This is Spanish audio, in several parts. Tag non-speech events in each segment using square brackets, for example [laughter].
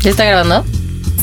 ¿Ya está grabando?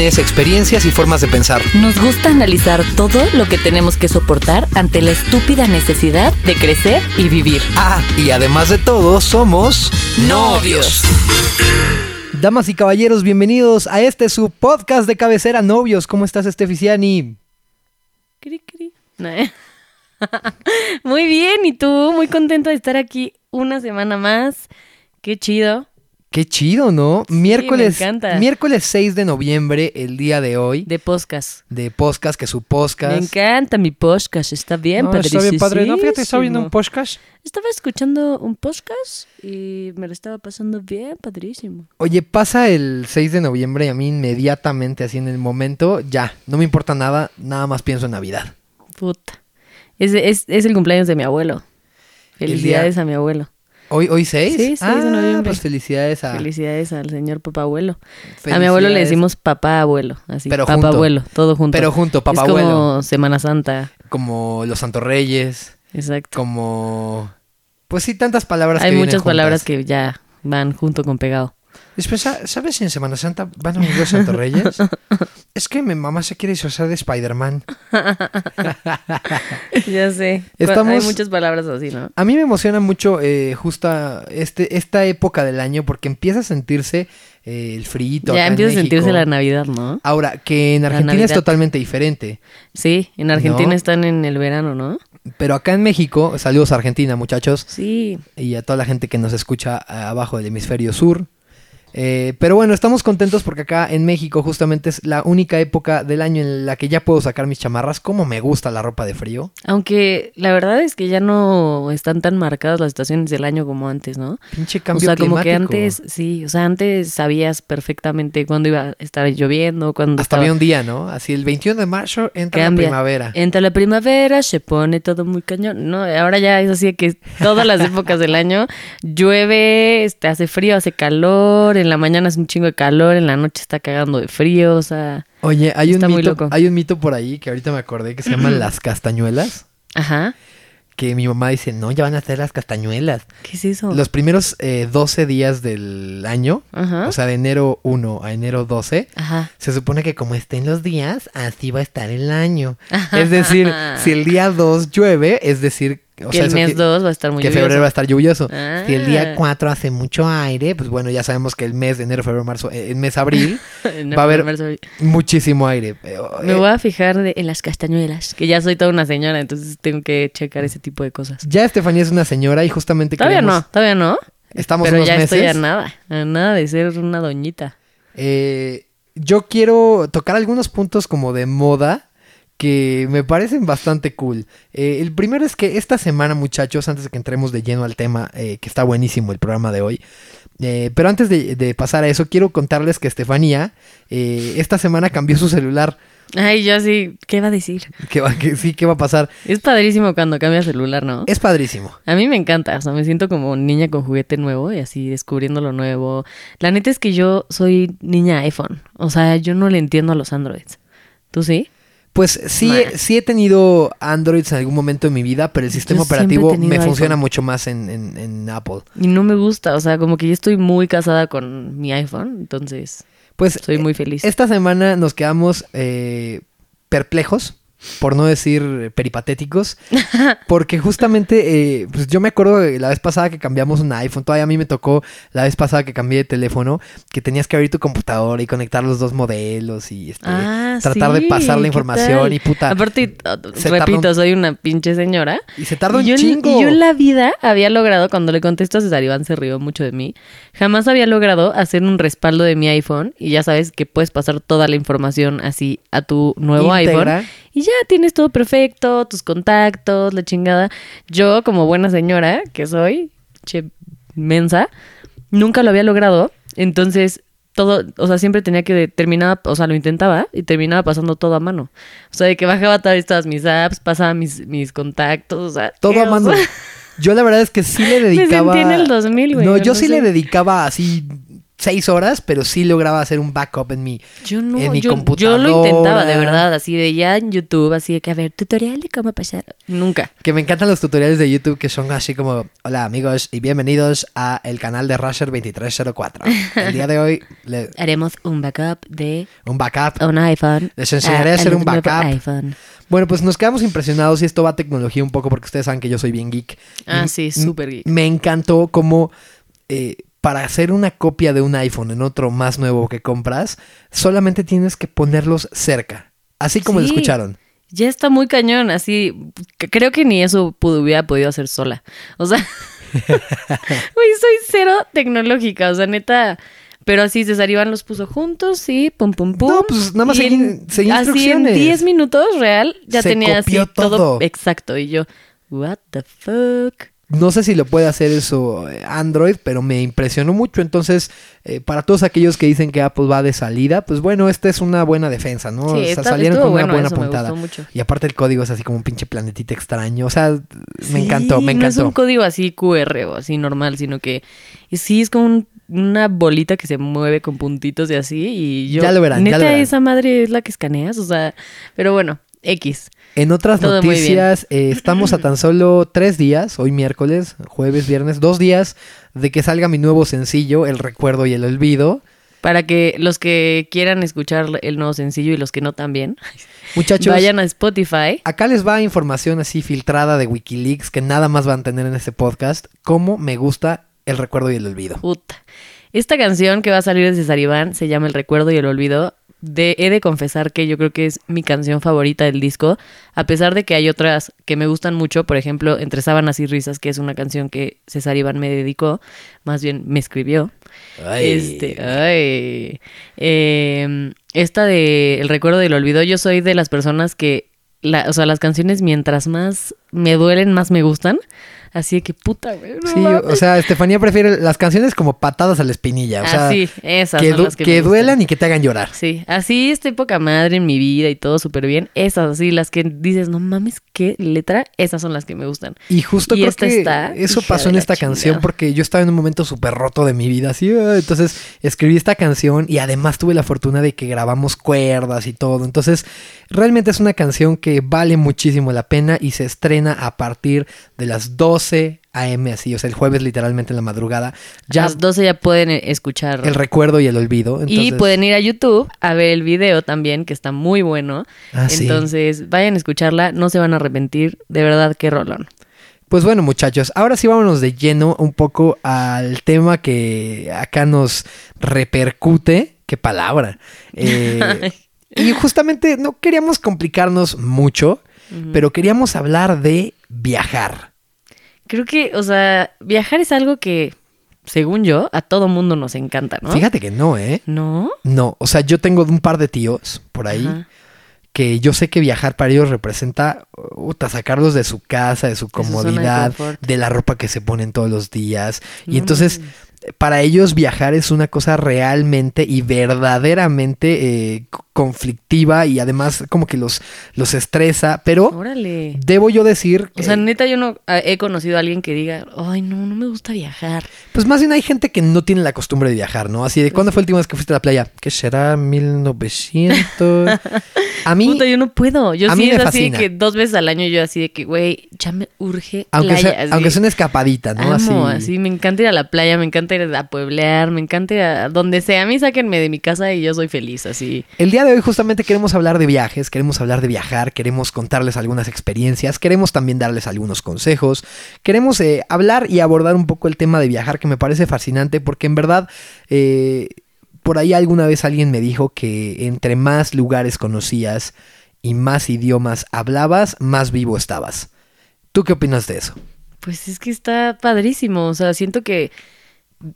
experiencias y formas de pensar. Nos gusta analizar todo lo que tenemos que soportar ante la estúpida necesidad de crecer y vivir. Ah, y además de todo, somos Novios. Damas y caballeros, bienvenidos a este su podcast de cabecera Novios. ¿Cómo estás, Esteficiani? Cri, cri. No, [laughs] ¿eh? Muy bien, ¿y tú? Muy contento de estar aquí una semana más. Qué chido. Qué chido, ¿no? Sí, miércoles, me encanta. miércoles 6 de noviembre, el día de hoy, De podcast. de podcast, que su Me podcast. encanta mi podcast, está bien, No, está bien padre. No, fíjate, estaba viendo un podcast. Estaba escuchando un podcast y me lo estaba pasando bien, padrísimo. Oye, pasa el 6 de noviembre y a mí inmediatamente, así en el momento, ya, no me importa nada, nada más pienso en Navidad. Puta. Es, es, es el cumpleaños de mi abuelo. El Felicidades día- a mi abuelo. ¿Hoy, hoy 6? Sí, 6 de ah, noviembre. pues felicidades a... Felicidades al señor papá abuelo. A mi abuelo le decimos papá abuelo, así. Pero papá junto. abuelo, todo junto. Pero junto, papá es como abuelo. Semana Santa, Como los Santos Reyes, exacto. como... Pues sí, tantas palabras Hay que vienen muchas palabras que ya van junto con pegado. Después, ¿sa- ¿sabes si en Semana Santa van a venir los Santos Reyes? [laughs] es que mi mamá se quiere disfrazar de Spider-Man. [laughs] ya sé. Estamos- Hay muchas palabras así, ¿no? A mí me emociona mucho eh, justa este, esta época del año porque empieza a sentirse eh, el frío. Ya empieza a sentirse la Navidad, ¿no? Ahora, que en Argentina es totalmente diferente. Sí, en Argentina ¿No? están en el verano, ¿no? Pero acá en México, saludos a Argentina, muchachos, Sí. y a toda la gente que nos escucha ah, abajo del hemisferio sur. Eh, pero bueno, estamos contentos porque acá en México justamente es la única época del año en la que ya puedo sacar mis chamarras. Como me gusta la ropa de frío. Aunque la verdad es que ya no están tan marcadas las estaciones del año como antes, ¿no? Pinche O cambio sea, como que climático. antes, sí, o sea, antes sabías perfectamente cuándo iba a estar lloviendo, cuándo Hasta estaba... había un día, ¿no? Así el 21 de marzo entra Cambia. la primavera. Entra la primavera, se pone todo muy cañón. No, ahora ya es así que todas las épocas del año llueve, este, hace frío, hace calor, en la mañana hace un chingo de calor, en la noche está cagando de frío, o sea, Oye, hay un, muy mito, loco. hay un mito por ahí que ahorita me acordé que se llaman [clears throat] las castañuelas. ajá. Que mi mamá dice, no, ya van a ser las castañuelas. ¿Qué es eso? Los primeros eh, 12 días del año, Ajá. o sea, de enero 1 a enero 12, Ajá. se supone que como estén los días, así va a estar el año. [laughs] Es decir, si el día 2 llueve, es decir, o que sea, el mes que- 2 va a estar muy que lluvioso. febrero va a estar lluvioso. Ah. Si el día 4 hace mucho aire, pues bueno, ya sabemos que el mes de enero, febrero, marzo, eh, el mes abril, [laughs] No, va a haber- marzo- muchísimo aire. Me eh, voy a fijar de- en las castañuelas, que ya soy toda una señora, entonces tengo que checar ese tipo de cosas. Ya Estefanía es una señora y justamente Todavía queremos- no, todavía no. Estamos pero unos ya meses. estoy a nada, a nada de ser una doñita. Eh, yo quiero tocar algunos puntos como de moda que me parecen bastante cool. Eh, el primero es que esta semana, muchachos, antes de que entremos de lleno al tema, eh, que está buenísimo el programa de hoy, eh, pero antes de, de pasar a eso, quiero contarles que Estefanía esta semana cambió su celular. Ay, yo así, ¿qué va a decir? Que, va- que sí, ¿qué va a pasar? Es padrísimo cuando cambia celular, ¿no? Es padrísimo. A mí me encanta, o sea, me siento como niña con juguete nuevo y así descubriendo lo nuevo. La neta es que yo soy niña iPhone, o sea, yo no le entiendo a los Androids. ¿Tú sí? Pues sí, Nah. sí he tenido Androids en algún momento de mi vida, pero el sistema Yo operativo me funciona mucho más en, en- en Apple. Y no me gusta, o sea, como que yo estoy muy casada con mi iPhone, entonces Pues soy muy feliz. Esta semana nos quedamos eh, perplejos, por no decir eh, peripatéticos, [laughs] porque justamente, eh, pues yo me acuerdo de la vez pasada que cambiamos un iPhone, todavía a mí me tocó la vez pasada que cambié de teléfono, que tenías que abrir tu computadora y conectar los dos modelos y este, Ah, tratar de pasar la ¿qué información tal? y puta. Aparte, tarda repito, un- soy una pinche señora. y se tarda un yo, chingo. yo en la vida había logrado, cuando le contesto a César Iván se rió mucho de mí, jamás había logrado hacer un respaldo de mi iPhone y ya sabes que puedes pasar toda la información así a tu nuevo iPhone y ya tienes todo perfecto, tus contactos, la chingada. Yo, como buena señora que soy, che mensa, nunca lo había logrado. Entonces, todo, o sea, siempre tenía que terminar, o sea, lo intentaba y terminaba pasando todo a mano. O sea, de que bajaba todas mis apps, pasaba mis, mis contactos, o sea. Todo a mano. Yo la verdad es que sí le dedicaba. [laughs] Me sentí en el 2000, güey. No, yo sí le dedicaba así seis horas, pero sí lograba hacer un backup en mi, yo no, en mi yo, Yo lo intentaba, de verdad, así de ya en YouTube, así de que, a ver, tutorial de cómo pasar. Nunca. Que me encantan los tutoriales de YouTube que son así como, hola amigos y bienvenidos a el canal de Rusher 2304. El día de hoy [laughs] haremos un backup de... Un backup. Un iPhone. Les enseñaré a, hacer un backup. Bueno, pues nos quedamos impresionados y esto va a tecnología un poco porque ustedes saben que yo soy bien geek. Ah, sí, súper geek. Me encantó cómo... Eh, para hacer una copia de un iPhone en otro más nuevo que compras, solamente tienes que ponerlos cerca. Así como lo escucharon. Ya está muy cañón, así. Creo que ni eso hubiera podido hacer sola. O sea, [laughs] soy cero tecnológica, o sea, neta. Pero así César Iván los puso juntos, sí, pum, pum, pum. No, pues nada más seguí, instrucciones. Así en 10 minutos real ya tenía así todo. Exacto. Y yo, what the fuck. No sé si lo puede hacer eso eh, Android, pero me impresionó mucho. Entonces, eh, para todos aquellos que dicen que Apple va de salida, pues bueno, esta es una buena defensa, ¿no? Sí, o sea, salieron con una buena puntada. Y aparte el código es así como un pinche planetita extraño. O sea, me encantó, me encantó. No es un código así QR o así normal, sino que sí es como una bolita que se mueve con puntitos y así. Y yo. Ya lo verán, neta, ya lo verán. esa madre es la que escaneas, o sea. Pero bueno, X. En otras noticias, eh, estamos a tan solo tres días, hoy miércoles, jueves, viernes, dos días de que salga mi nuevo sencillo, El Recuerdo y el Olvido. Para que los que quieran escuchar el nuevo sencillo y los que no también, [laughs] muchachos, vayan a Spotify. Acá les va información así filtrada de Wikileaks que nada más van a tener en este podcast. Cómo me gusta El Recuerdo y el Olvido. Puta. Esta canción que va a salir de César Iván se llama El Recuerdo y el Olvido de, he de confesar que yo creo que es mi canción favorita del disco, a pesar de que hay otras que me gustan mucho, por ejemplo, Entre Sábanas y Risas, que es una canción que César Iván me dedicó, más bien me escribió. Este, ay. Em, esta de El recuerdo del olvido, yo soy de las personas que, la, o sea, las canciones mientras más me duelen, más me gustan. Así que puta, güey. sí, o sea, Estefanía prefiere las canciones como patadas a la espinilla. O sea, sí, esas que, son las que, que duelan y que te hagan llorar. Sí, así estoy poca madre en mi vida y todo súper bien. Esas, así, las que dices, no mames, qué letra, esas son las que me gustan. Y justo creo que eso pasó en esta canción porque yo estaba en un momento súper roto de mi vida, así. Ah, entonces escribí esta canción y además tuve la fortuna de que grabamos cuerdas y todo. Entonces, realmente es una canción que vale muchísimo la pena y se estrena a partir de las 12 AM, así, o sea, el jueves literalmente en la madrugada. Ya a las 12 ya pueden eh, escuchar. El recuerdo y el olvido. Y pueden ir a YouTube a ver el video también, que está muy bueno. Ah, entonces, vayan a escucharla, no se van a arrepentir. De verdad, qué rolón. Pues bueno, muchachos, ahora sí vámonos de lleno un poco al tema que acá nos repercute. Qué palabra. Eh, [laughs] y justamente no queríamos complicarnos mucho, pero queríamos hablar de viajar. Creo que, o sea, viajar es algo que, según yo, a todo mundo nos encanta, ¿no? Fíjate que no, ¿eh? ¿No? No, o sea, yo tengo un par de tíos por ahí. Que yo sé que viajar para ellos representa sacarlos de su casa, de su comodidad, de, la ropa que se ponen todos los días. Y entonces, para ellos viajar es una cosa realmente y verdaderamente eh, conflictiva y además como que los, los estresa, pero Órale. debo yo decir... O sea, neta, yo no ah, he conocido a alguien que diga, ay, no, no me gusta viajar. Pues más bien hay gente que no tiene la costumbre de viajar, ¿no? Así de, ¿cuándo fue la última vez que fuiste a la playa? ¿Qué será? ¿1900? [laughs] a mí... Puta, yo no puedo. Yo sí es así que dos veces al año yo así de que, güey, ya me urge aunque playa. Sea, aunque sea una escapadita, ¿no? Amo, así. me encanta ir a la playa, me encanta ir a pueblear, me encanta ir a donde sea. A mí sáquenme de mi casa y yo soy feliz, así. El día de hoy justamente queremos hablar de viajes, queremos hablar de viajar, queremos contarles algunas experiencias, queremos también darles algunos consejos, queremos eh, hablar y abordar un poco el tema de viajar que me parece fascinante porque en verdad... Eh, por ahí alguna vez alguien me dijo que entre más lugares conocías y más idiomas hablabas, más vivo estabas. ¿Tú qué opinas de eso? Pues es que está padrísimo, o sea, siento que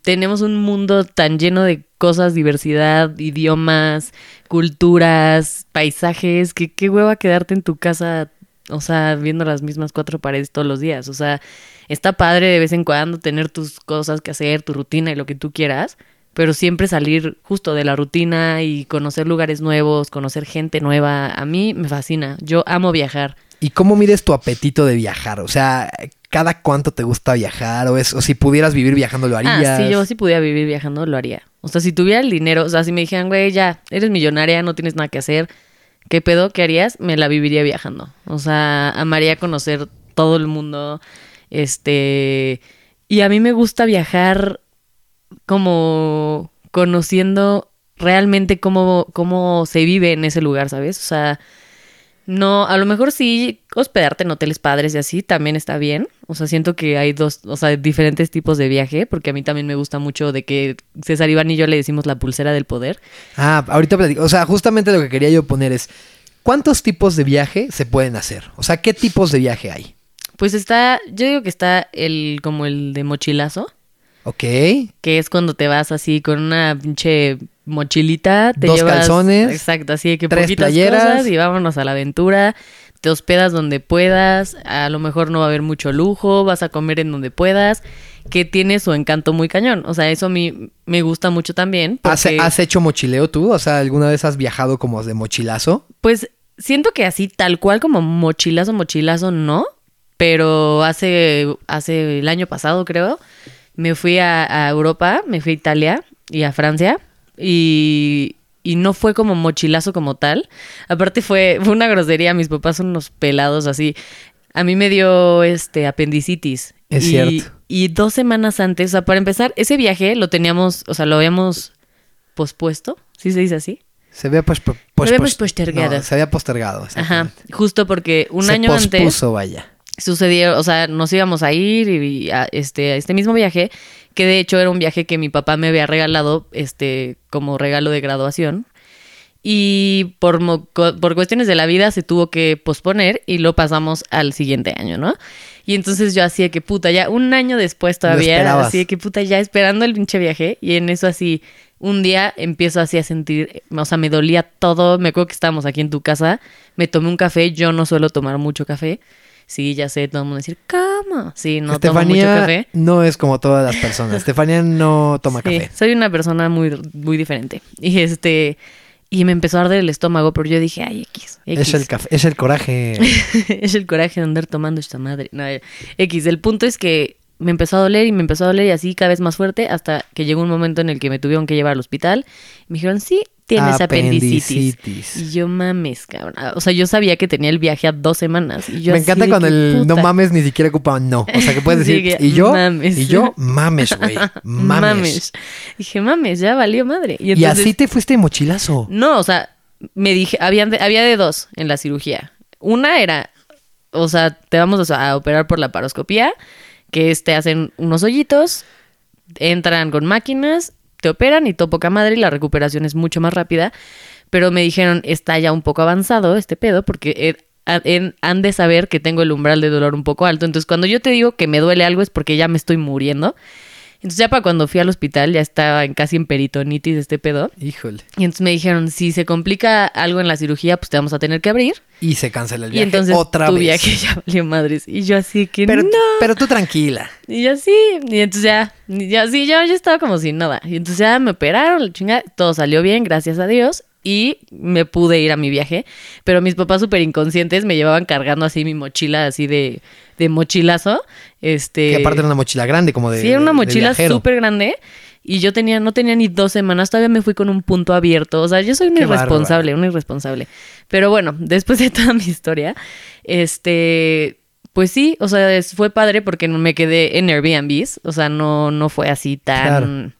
tenemos un mundo tan lleno de cosas, diversidad, idiomas, culturas, paisajes, que qué hueva quedarte en tu casa, o sea, viendo las mismas cuatro paredes todos los días. O sea, está padre de vez en cuando tener tus cosas que hacer, tu rutina y lo que tú quieras, pero siempre salir justo de la rutina y conocer lugares nuevos, conocer gente nueva, a mí me fascina. Yo amo viajar. ¿Y cómo mides tu apetito de viajar? O sea, ¿cada cuánto te gusta viajar? ¿O, es, o si pudieras vivir viajando, lo harías? Ah, sí, yo si pudiera vivir viajando, lo haría. O sea, si tuviera el dinero, o sea, si me dijeran, güey, ya, eres millonaria, no tienes nada que hacer, ¿qué pedo? ¿Qué harías? Me la viviría viajando. O sea, amaría conocer todo el mundo. Este. Y a mí me gusta viajar como conociendo realmente cómo, cómo se vive en ese lugar, ¿sabes? O sea, no, a lo mejor sí hospedarte en hoteles padres y así también está bien. O sea, siento que hay dos, o sea, diferentes tipos de viaje, porque a mí también me gusta mucho de que César Iván y yo le decimos la pulsera del poder. Ah, ahorita platico. O sea, justamente lo que quería yo poner es, ¿cuántos tipos de viaje se pueden hacer? O sea, ¿qué tipos de viaje hay? Pues está, yo digo que está el, como el de mochilazo. Ok. Que es cuando te vas así con una pinche mochilita, te Dos llevas, calzones, exacto, así de que tres poquitas playeras. cosas y vámonos a la aventura. Te hospedas donde puedas, a lo mejor no va a haber mucho lujo, vas a comer en donde puedas, que tiene su encanto muy cañón. O sea, eso a mí me gusta mucho también. ¿Has, hecho mochileo tú? O sea, ¿alguna vez has viajado como de mochilazo? Pues siento que así, tal cual como mochilazo, mochilazo, no. Pero hace, hace el año pasado, creo, me fui a, a Europa, me fui a Italia y a Francia. Y, y no fue como mochilazo como tal. Aparte fue, fue una grosería. Mis papás son unos pelados así. A mí me dio este apendicitis. Es y, cierto. Y dos semanas antes, o sea, para empezar, ese viaje lo teníamos, o sea, lo habíamos pospuesto. ¿Sí se dice así? Se había pues, pues- Se había pues- postergado. no, se había postergado. Ajá. Justo porque un se año antes pospuso, vaya. sucedió, o sea, nos íbamos a ir y a este, a este mismo viaje, que de hecho era un viaje que mi papá me había regalado, este, como regalo de graduación. Y por, por cuestiones de la vida se tuvo que posponer y lo pasamos al siguiente año, ¿no? Y entonces yo así de que puta, ya un año después todavía, así de que puta, ya esperando el pinche viaje. Y en eso así, un día empiezo así a sentir, o sea, me dolía todo. Me acuerdo que estábamos aquí en tu casa, me tomé un café, yo no suelo tomar mucho café. Sí, ya sé, todo el mundo decir, ¿cómo? Sí, no tomo mucho Estefanía café. no es como todas las personas. [laughs] Estefanía no toma Sí, café. soy una persona muy, muy diferente. Y este, y me empezó a arder el estómago, pero yo dije, ay, X. X. Es el café, es el coraje. [laughs] es el coraje de andar tomando esta madre. No. X, el punto es que me empezó a doler y me empezó a doler y así cada vez más fuerte hasta que llegó un momento en el que me tuvieron que llevar al hospital. Me dijeron, sí, tienes apendicitis. Apendicitis. Y yo mames, cabrón. O sea, yo sabía que tenía el viaje a dos semanas. Y yo Me encanta cuando el no mames ni siquiera ocupa no. O sea, que puedes decir, y yo, mames. y yo, [laughs] mames, güey. Mames. Dije, mames, ya valió madre. Y, así te fuiste de mochilazo. No, o sea, me dije, había de, había de dos en la cirugía. Una era, o sea, te vamos a, a operar por la paroscopía, que es te hacen unos hoyitos, entran con máquinas, te operan y todo poca madre y la recuperación es mucho más rápida. Pero me dijeron, está ya un poco avanzado este pedo porque en- han de saber que tengo el umbral de dolor un poco alto. Entonces, cuando yo te digo que me duele algo es porque ya me estoy muriendo. Entonces, ya para cuando fui al hospital ya estaba en, casi en peritonitis este pedo. Híjole. Y entonces me dijeron, si se complica algo en la cirugía, pues te vamos a tener que abrir. Y se cancela el y viaje entonces otra tu vez. viaje [laughs] ya valió madres. Y yo así que Pero, no. pero tú tranquila. Y yo sí. Y entonces ya, ya sí, yo ya estaba como sin nada. Y entonces ya me operaron, la chingada, todo salió bien, gracias a Dios. Y me pude ir a mi viaje. Pero mis papás súper inconscientes me llevaban cargando así mi mochila, así de, de mochilazo. Este. Que aparte era una mochila grande, como de. Sí, era una mochila súper grande. Y yo tenía, no tenía ni dos semanas, todavía me fui con un punto abierto. O sea, yo soy Qué irresponsable, una irresponsable. Pero bueno, [laughs] después de toda mi historia, este, pues sí, o sea, fue padre porque no me quedé en Airbnbs. O sea, no, no fue así tan,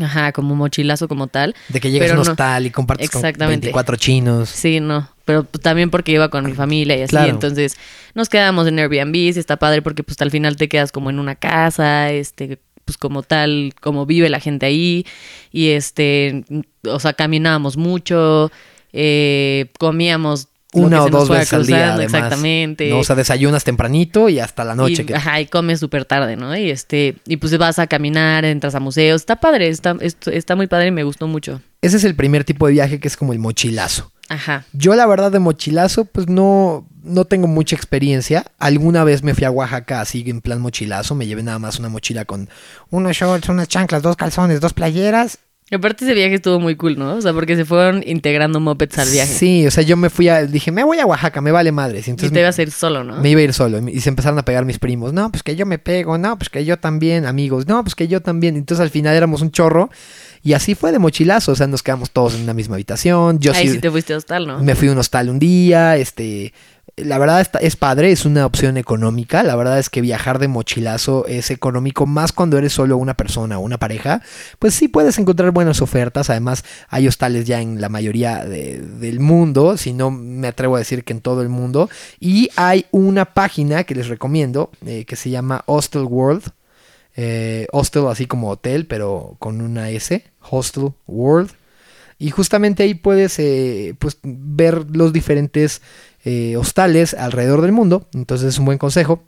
ajá, como mochilazo como tal. De que llegas a un no. hostal y compartes con Exactamente. 24 chinos. Sí, no. Pero pues, también porque iba con mi familia y así. Claro. Entonces nos quedamos en Airbnb y está padre porque pues al final te quedas como en una casa, este, pues como tal, como vive la gente ahí. Y este, o sea, caminábamos mucho, eh, comíamos Una o dos veces al día, cruzando, además. Exactamente. ¿no? O sea, desayunas tempranito y hasta la noche. Y, que- Ajá, y comes súper tarde, ¿no? Y este, y pues vas a caminar, entras a museos. Está padre, está, est- está muy padre y me gustó mucho. Ese es el primer tipo de viaje que es como el mochilazo. Ajá. Yo la verdad de mochilazo pues no, no tengo mucha experiencia. Alguna vez me fui a Oaxaca así en plan mochilazo. Me llevé nada más una mochila con unos shorts, unas chanclas, dos calzones, dos playeras Y aparte ese viaje estuvo muy cool, ¿no? O sea, porque se fueron integrando mopeds al viaje. Sí, o sea, yo me fui a... Dije, me voy a Oaxaca, me vale madres. Y y entonces te ibas a ir solo, ¿no? me iba a ir solo. Y se empezaron a pegar mis primos. No, pues que yo me pego. No, pues que yo también, amigos. No, pues que yo también. Entonces al final éramos un chorro. Y así fue de mochilazo. O sea, nos quedamos todos en una misma habitación. Yo Ahí sí, sí te fuiste a hostal, ¿no? me fui a un hostal un día. Este... La verdad es padre, es una opción económica. La verdad es que viajar de mochilazo es económico, más cuando eres solo una persona o una pareja. Pues sí puedes encontrar buenas ofertas. Además, hay hostales ya en la mayoría de- del mundo, si no me atrevo a decir que en todo el mundo. Y hay una página que les recomiendo eh, que se llama Hostel World. Eh, hostel así como hotel, pero con una S. Hostel World. Y justamente ahí puedes eh, pues, ver los diferentes eh, hostales alrededor del mundo. Entonces es un buen consejo.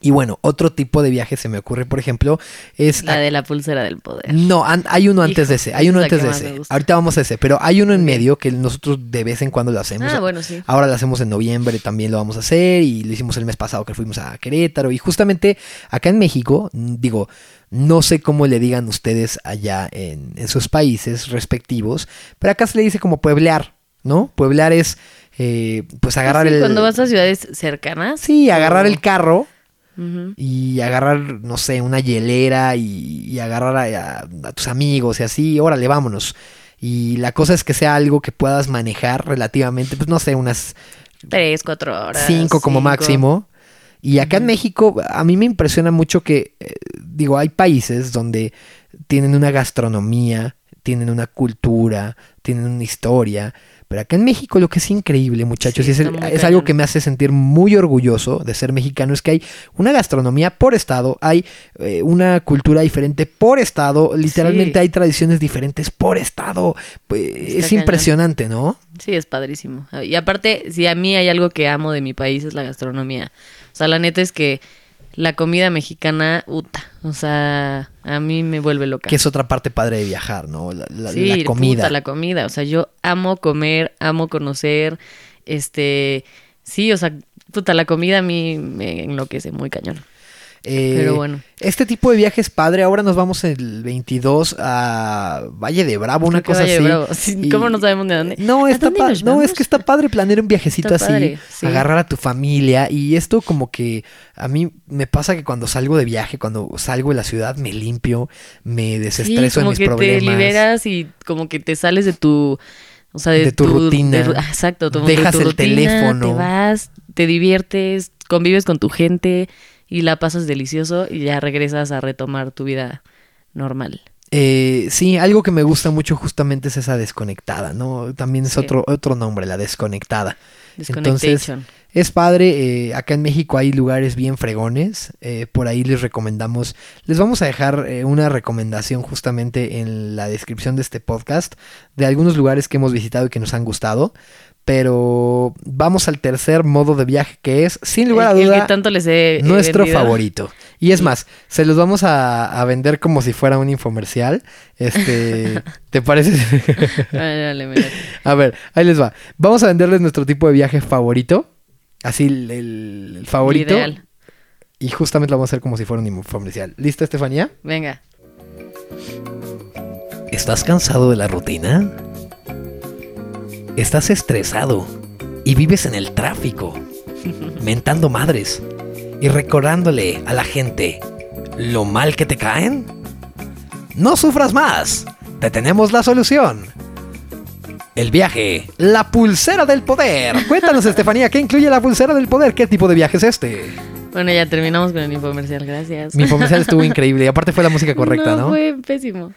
Y bueno, otro tipo de viaje se me ocurre, por ejemplo, es... La de la pulsera del poder. No, hay uno antes Hijo, de ese, hay uno antes de ese. Ahorita vamos a ese, pero hay uno en medio que nosotros de vez en cuando lo hacemos. Ah, bueno, sí. Ahora lo hacemos en noviembre, también lo vamos a hacer y lo hicimos el mes pasado que fuimos a Querétaro y justamente acá en México, digo, no sé cómo le digan ustedes allá en, en sus países respectivos, pero acá se le dice como pueblear, ¿no? Pueblear es eh, pues agarrar Sí, el... Cuando vas a ciudades cercanas. Sí, agarrar el carro y agarrar, no sé, una hielera y, y agarrar a, a- a tus amigos y así, órale, vámonos. Y la cosa es que sea algo que puedas manejar relativamente, pues no sé, unas Tres, cuatro horas. cinco como cinco. máximo. Y acá en México, a mí me impresiona mucho que, eh, digo, hay países donde tienen una gastronomía, tienen una cultura, tienen una historia. Pero acá en México lo que es increíble, muchachos, Sí, y es, el- es algo que me hace sentir muy orgulloso de ser mexicano, es que hay una gastronomía por estado, hay eh, una cultura diferente por estado, literalmente Sí. hay tradiciones diferentes por estado. Pues, es cañón. impresionante, ¿no? Sí, es padrísimo. Y aparte, si a mí hay algo que amo de mi país es la gastronomía. O sea, la neta es que la comida mexicana, uta. O sea, a mí me vuelve loca. Que es otra parte padre de viajar, ¿no? La, la- sí, la comida. puta, la comida. O sea, yo amo comer, amo conocer. Este, sí, o sea, puta, la comida a mí me enloquece muy cañón. Eh, Pero bueno. Este tipo de viajes padre. Ahora nos vamos el 22 a Valle de Bravo, una cosa Valle de así. Bravo. [laughs] Sí, Y- ¿Cómo no sabemos de dónde? No, ¿A está dónde nos no, es que está padre planear un viajecito Está así, padre, sí. agarrar a tu familia y esto como que a mí me pasa que cuando salgo de viaje, cuando salgo de la ciudad me limpio, me desestreso sí, en como mis que problemas. te liberas y como que te sales de tu o sea de, De tu rutina. de- ah, exacto Dejas de tu el rutina, teléfono. te vas te diviertes convives con tu gente y la pasas delicioso y ya regresas a retomar tu vida normal Eh, sí, algo que me gusta mucho justamente es esa desconectada, ¿no? También es Sí. otro, otro nombre, la desconectada. Desconectation. Es padre, eh, acá en México hay lugares bien fregones, eh, por ahí les recomendamos, les vamos a dejar eh, una recomendación justamente en la descripción de este podcast de algunos lugares que hemos visitado y que nos han gustado, pero vamos al tercer modo de viaje que es, sin lugar a el duda, que tanto les he he nuestro vendido. favorito. Y es más, se los vamos a, a vender como si fuera un infomercial. Este, [laughs] ¿te parece? Dale, dale, mira. A ver, ahí les va. Vamos a venderles nuestro tipo de viaje favorito. Así el, el- el favorito. Ideal. Y justamente lo vamos a hacer como si fuera un infomercial. ¿Lista, Estefanía? venga ¿Estás cansado de la rutina? ¿Estás estresado y vives en el tráfico, [laughs] mentando madres y recordándole a la gente lo mal que te caen? No sufras más, te tenemos la solución. El viaje, la pulsera del poder. [laughs] Cuéntanos, Estefanía, ¿qué incluye la pulsera del poder? ¿Qué tipo de viaje es este? bueno ya terminamos con el infomercial gracias Mi infomercial estuvo increíble y aparte fue la música [laughs] correcta, ¿no? fue pésimo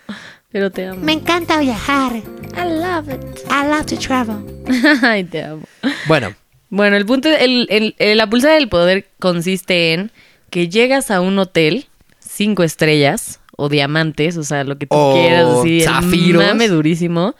pero te amo Me encanta viajar. I love it I love to travel. [laughs] ay te amo Bueno, Bueno, el punto, el, el- el- la pulsera del poder consiste en que llegas a un hotel cinco estrellas o diamantes, o sea, lo que tú O quieras, así, zafiros. mame durísimo.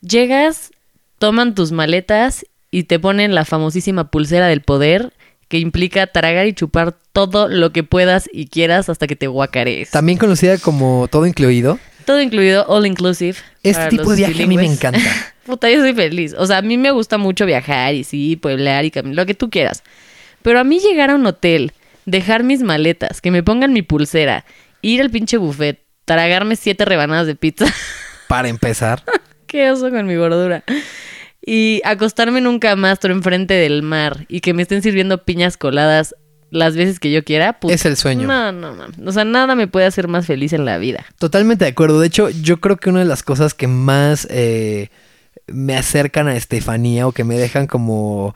Llegas, toman tus maletas y te ponen la famosísima pulsera del poder que implica tragar y chupar todo lo que puedas y quieras hasta que te guacarees. también conocida como todo incluido. Todo incluido, all inclusive. Este tipo de viaje a mí me encanta. [laughs] Puta, yo soy feliz. O sea, a mí me gusta mucho viajar y sí, pueblear y caminar, lo que tú quieras. Pero a mí llegar a un hotel, dejar mis maletas, que me pongan mi pulsera, ir al pinche buffet, tragarme siete rebanadas de pizza. [laughs] Para empezar. [laughs] Qué oso con mi gordura. Y acostarme en un camastro enfrente del mar y que me estén sirviendo piñas coladas las veces que yo quiera. puta. Es el sueño. No, no, no. O sea, nada me puede hacer más feliz en la vida. Totalmente de acuerdo. De hecho, yo creo que una de las cosas que más eh, me acercan a Estefanía o que me dejan como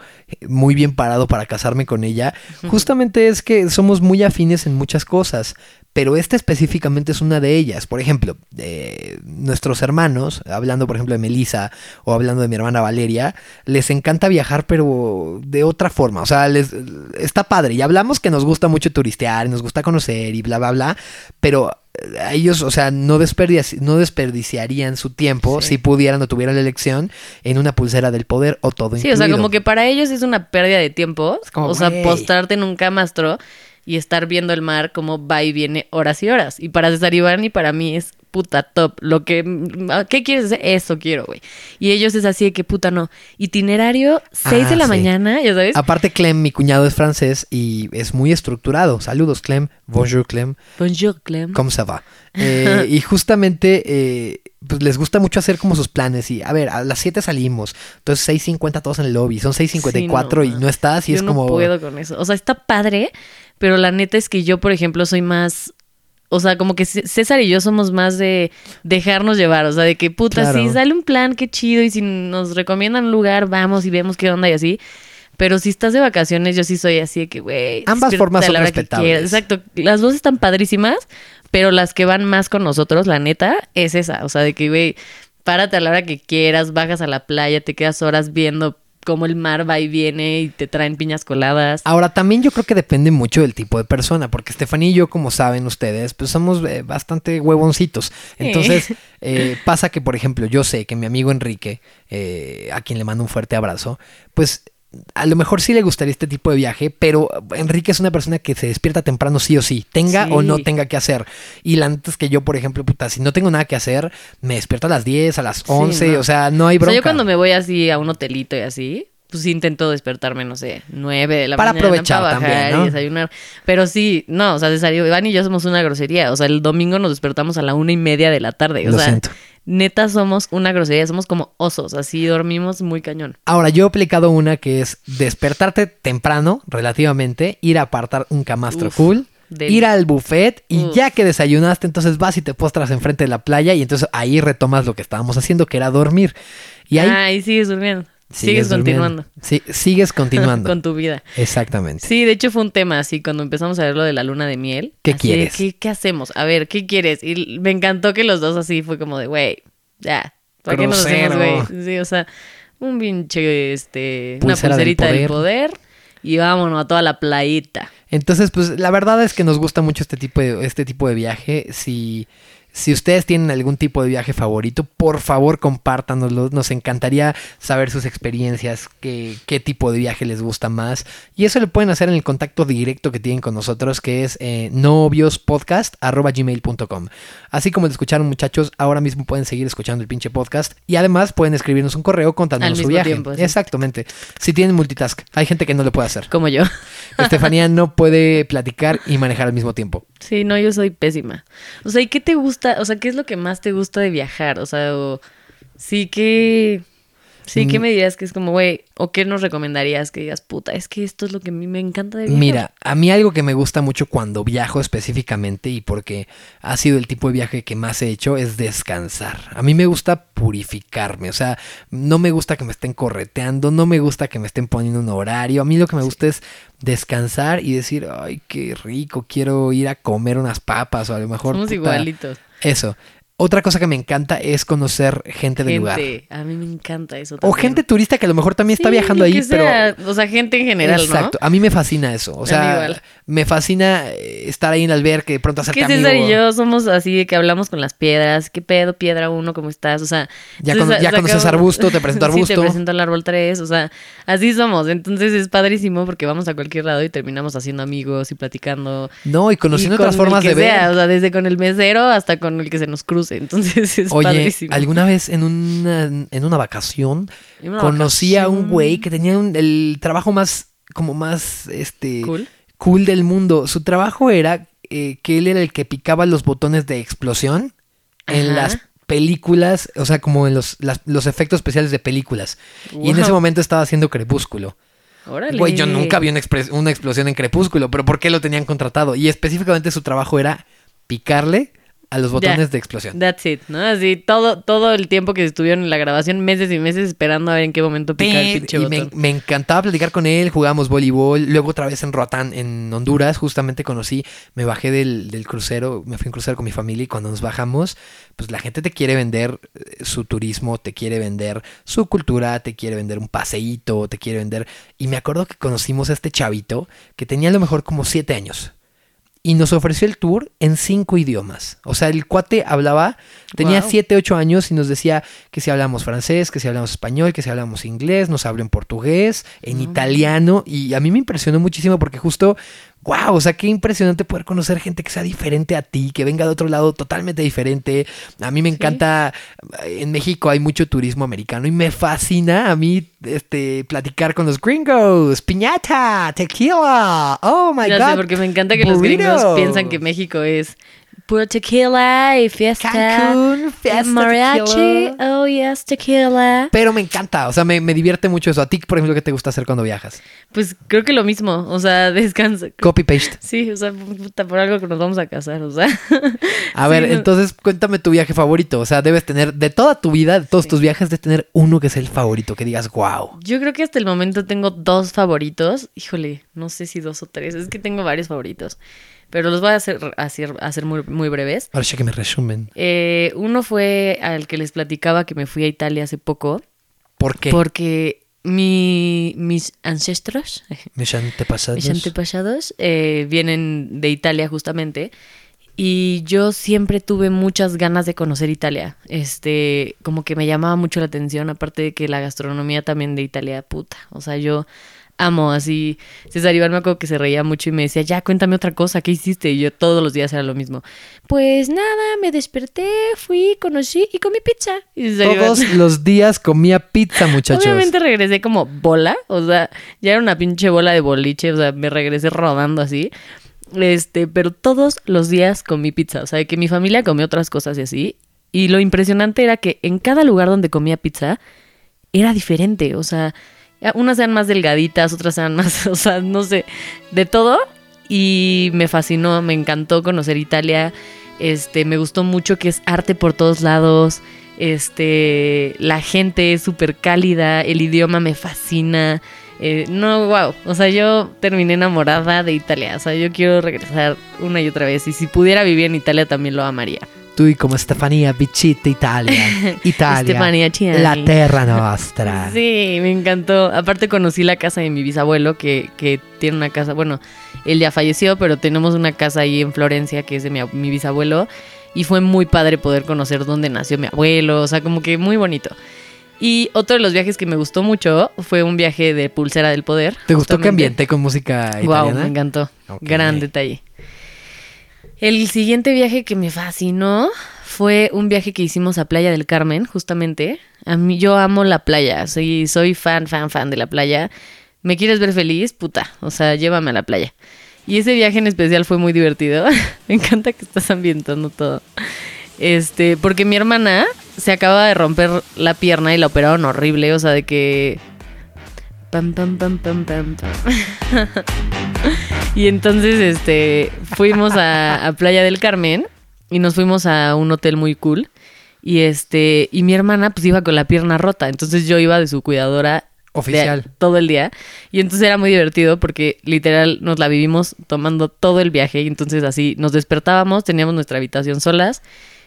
muy bien parado para casarme con ella, justamente es que somos muy afines en muchas cosas. Pero esta específicamente es una de ellas. Por ejemplo, eh, nuestros hermanos, hablando por ejemplo de Melissa o hablando de mi hermana Valeria, les encanta viajar pero de otra forma. O sea, les está padre. Y hablamos que nos gusta mucho turistear, nos gusta conocer y bla, bla, bla. Pero eh, a ellos, o sea, no, desperdici- no desperdiciarían su tiempo Sí. si pudieran o tuvieran la elección en una pulsera del poder o todo Sí, o sea, como que para ellos es una pérdida de tiempo. como, o sea, postarte en un camastro y estar viendo el mar como va y viene horas y horas. Y para César Iván y para mí es puta top. Lo que... ¿Qué quieres hacer? Eso quiero, güey. Y ellos es así de que puta no. Itinerario 6 Ah, de la sí. mañana, ya sabes. Aparte, Clem, mi cuñado es francés y es muy estructurado. Saludos, Clem. Bonjour, Clem. Bonjour, Clem. ¿Cómo se va? [laughs] Eh, y justamente, eh, pues les gusta mucho hacer como sus planes. Y a ver, a las 7 salimos. Entonces, 6.50 todos en el lobby. Son 6.54 Sí, y no, no estás. Y yo es no como. puedo con eso. O sea, está padre, pero la neta es que yo, por ejemplo, soy más. O sea, como que César y yo somos más de dejarnos llevar. O sea, de que puta, Claro. si sale un plan, qué chido. Y si nos recomiendan un lugar, vamos y vemos qué onda y así. Pero si estás de vacaciones, yo sí soy así de que, güey. Ambas formas son la respetables. Exacto. Las dos están padrísimas, pero las que van más con nosotros, la neta, es esa. O sea, de que, güey, párate a la hora que quieras, bajas a la playa, te quedas horas viendo cómo el mar va y viene y te traen piñas coladas. Ahora, también yo creo que depende mucho del tipo de persona, porque Estefanía y yo, como saben ustedes, pues somos eh, bastante huevoncitos. Entonces, [laughs] eh, pasa que, por ejemplo, yo sé que mi amigo Enrique, eh, a quien le mando un fuerte abrazo, pues a lo mejor sí le gustaría este tipo de viaje, pero Enrique es una persona que se despierta temprano sí o sí, tenga Sí. o no tenga que hacer. Y la neta es que yo, por ejemplo, puta, si no tengo nada que hacer, me despierto a las 10, a las 11, no. o sea, no hay O sea, bronca. yo cuando me voy así a un hotelito y así, pues intento despertarme, no sé, nueve de la Para mañana. aprovechar para bajar también, ¿no? y desayunar. Pero sí, no, o sea, César Iván y yo somos una grosería. O sea, el domingo nos despertamos a la una y media de la tarde. O Lo sea, siento. Neta somos una grosería, somos como osos, así dormimos muy cañón. Ahora, yo he aplicado una que es despertarte temprano, relativamente, ir a apartar un camastro Uf, cool, ir al buffet y Uf. ya que desayunaste, entonces vas y te postras enfrente de la playa y entonces ahí retomas lo que estábamos haciendo, que era dormir. Y ahí Ay, sigues durmiendo. Sigues, continuando Sí, sigues continuando. [laughs] con tu vida. Exactamente. Sí, de hecho fue un tema así cuando empezamos a ver lo de la luna de miel. ¿Qué así quieres? ¿qué, qué hacemos? A ver, ¿qué quieres? Y me encantó que los dos así fue como de, güey, ya, ¿para qué nos hacemos, güey? Sí, o sea, un pinche, este, Pulsera una pulserita del poder. poder. y vámonos a toda la playita. Entonces, pues la verdad es que nos gusta mucho este tipo de, este tipo de viaje. Si, si ustedes tienen algún tipo de viaje favorito, por favor compártanoslo. Nos encantaría saber sus experiencias, qué, qué tipo de viaje les gusta más. Y eso lo pueden hacer en el contacto directo que tienen con nosotros, que es eh, noviospodcast.gmail.com. Así como lo escucharon muchachos, ahora mismo pueden seguir escuchando el pinche podcast. Y además pueden escribirnos un correo contándonos su viaje. tiempo, sí. Exactamente. Si tienen multitask, hay gente que no lo puede hacer. Como yo. Estefanía no puede platicar y manejar al mismo tiempo. Sí, no, yo soy pésima. O sea, ¿y qué te gusta? O sea, ¿qué es lo que más te gusta de viajar? O sea, o- sí que... Sí, ¿qué Mm. me dirías que es como, güey? ¿O qué nos recomendarías que digas, puta, es que esto es lo que a mí me encanta de viajar? Mira, a mí algo que me gusta mucho cuando viajo específicamente y porque ha sido el tipo de viaje que más he hecho es descansar. A mí me gusta purificarme, o sea, no me gusta que me estén correteando, no me gusta que me estén poniendo un horario. A mí lo que me gusta es descansar y decir, ay, qué rico, quiero ir a comer unas papas o a lo mejor... Somos puta, igualitos. Eso. Otra cosa que me encanta es conocer gente del lugar. Gente, a mí me encanta eso O gente turista que a lo mejor también está Sí, viajando ahí, pero... O sea, gente en general, Exacto. ¿no? A mí me fascina eso. O sea, me fascina eh, estar ahí en el albergue, de pronto hacerte Que César amigo. y yo somos así de que hablamos con las piedras. ¿Qué pedo, piedra uno? ¿Cómo estás? O sea... Ya entonces, cono- ya conoces arbusto, te presento [laughs] Sí, arbusto. te presento al árbol 3. O sea, así somos. Entonces es padrísimo porque vamos a cualquier lado y terminamos haciendo amigos y platicando. No, y conociendo Y con otras formas el de ver. sea, o sea, desde con el mesero hasta con el que se nos Entonces [laughs] es Oye, padrísimo. alguna vez en una, en una vacación En una conocí a un güey que tenía un- el trabajo más, como más, este, Cool. cool del mundo. Su trabajo era eh, que él era el que picaba los botones de explosión en las películas, o sea, como en los, las- los efectos especiales de películas. Y en ese momento estaba haciendo Crepúsculo. Órale. Güey, yo nunca vi una explosión en Crepúsculo, pero ¿por qué lo tenían contratado? Y específicamente su trabajo era picarle a los botones de explosión. That's it, ¿no? Así todo, todo el tiempo que estuvieron en la grabación, meses y meses esperando a ver en qué momento picar el pinche y me, botón. me encantaba platicar con él, jugábamos voleibol, luego otra vez en Roatán, en Honduras, justamente conocí, me bajé del, del crucero, me fui en crucero con mi familia y cuando nos bajamos, pues la gente te quiere vender eh, su turismo, te quiere vender su cultura, te quiere vender un paseíto, te quiere vender... Y me acuerdo que conocimos a este chavito que tenía a lo mejor como siete años. Y nos ofreció el tour en cinco idiomas. O sea, el cuate hablaba, tenía Wow. siete, ocho años y nos decía que si hablamos francés, que si hablamos español, que si hablamos inglés, nos habló en portugués, en italiano. Y a mí me impresionó muchísimo porque justo, wow, o sea, qué impresionante poder conocer gente que sea diferente a ti, que venga de otro lado totalmente diferente. A mí me encanta, en México hay mucho turismo americano y me fascina a mí este, platicar con los gringos. Piñata, tequila, oh my Ya god. sé, porque me encanta que los gringos piensan que México es puro tequila y fiesta. Cancún, fiesta, mariachi. tequila. Oh, yes, tequila. Pero me encanta, o sea, me, me divierte mucho eso. A ti, por ejemplo, ¿qué te gusta hacer cuando viajas? Pues creo que lo mismo. O sea, [laughs] descansa. Copy paste. Sí, o sea, puta, por algo que nos vamos a casar, o sea. A ver, entonces cuéntame tu viaje favorito. O sea, debes tener, de toda tu vida, de todos tus viajes, de tener uno que es el favorito, que digas, wow. Yo creo que hasta el momento tengo dos favoritos. Híjole, no sé si dos o tres. Es que tengo varios favoritos. Pero los voy a hacer, hacer, hacer muy, muy breves. Ahora sí que me resumen. Eh, uno fue al que les platicaba que me fui a Italia hace poco. ¿Por qué? Porque mi, mis ancestros, [laughs] Mis antepasados. mis antepasados, eh, vienen de Italia justamente. Y yo siempre tuve muchas ganas de conocer Italia. Este, como que me llamaba mucho la atención, aparte de que la gastronomía también de Italia, puta. O sea, yo amo así. César Iván me acuerdo que se reía mucho y me decía, ya, cuéntame otra cosa, ¿qué hiciste? Y yo todos los días era lo mismo. Pues nada, me desperté, fui, conocí y comí pizza. Y César Iván- Todos [laughs] los días comía pizza, muchachos. Obviamente regresé como bola, o sea, ya era una pinche bola de boliche, o sea, me regresé rodando así. Este, pero todos los días comí pizza, o sea, que mi familia comió otras cosas y así. Y lo impresionante era que en cada lugar donde comía pizza era diferente, o sea, unas eran más delgaditas, otras eran más, [laughs] o sea, no sé, de todo. Y me fascinó, me encantó conocer Italia. Este, me gustó mucho que es arte por todos lados. Este, la gente es súper cálida, el idioma me fascina. Eh, no, wow. O sea, yo terminé enamorada de Italia. O sea, yo quiero regresar una y otra vez. Y si pudiera vivir en Italia, también lo amaría. Tú y como Stefania Vicita Italia. [laughs] Italia. Stefania Ciani. La terra nostra. [laughs] Sí, me encantó. Aparte conocí la casa de mi bisabuelo, que, que tiene una casa, bueno, él ya falleció, pero tenemos una casa ahí en Florencia, que es de mi, ab- mi bisabuelo. Y fue muy padre poder conocer dónde nació mi abuelo, o sea, como que muy bonito. Y otro de los viajes que me gustó mucho fue un viaje de Pulsera del Poder. ¿Te gustó que ambienté con música italiana? Wow, me encantó. Ok. Gran detalle. El siguiente viaje que me fascinó fue un viaje que hicimos a Playa del Carmen, justamente. A mí yo amo la playa, soy, soy fan, fan, fan de la playa. ¿Me quieres ver feliz? Puta, o sea, llévame a la playa. Y ese viaje en especial fue muy divertido. [laughs] me encanta que estás ambientando todo. Este, porque mi hermana se acaba de romper la pierna y la operaron horrible, o sea, de que Pam, pam, pam, pam, pam, pam. [laughs] y entonces, este, fuimos a, a Playa del Carmen y nos fuimos a un hotel muy cool. Y este, y mi hermana pues iba con la pierna rota. Entonces yo iba de su cuidadora de- Oficial. todo el día. Y entonces era muy divertido porque literal nos la vivimos tomando todo el viaje. Y entonces así nos despertábamos, teníamos nuestra habitación solas,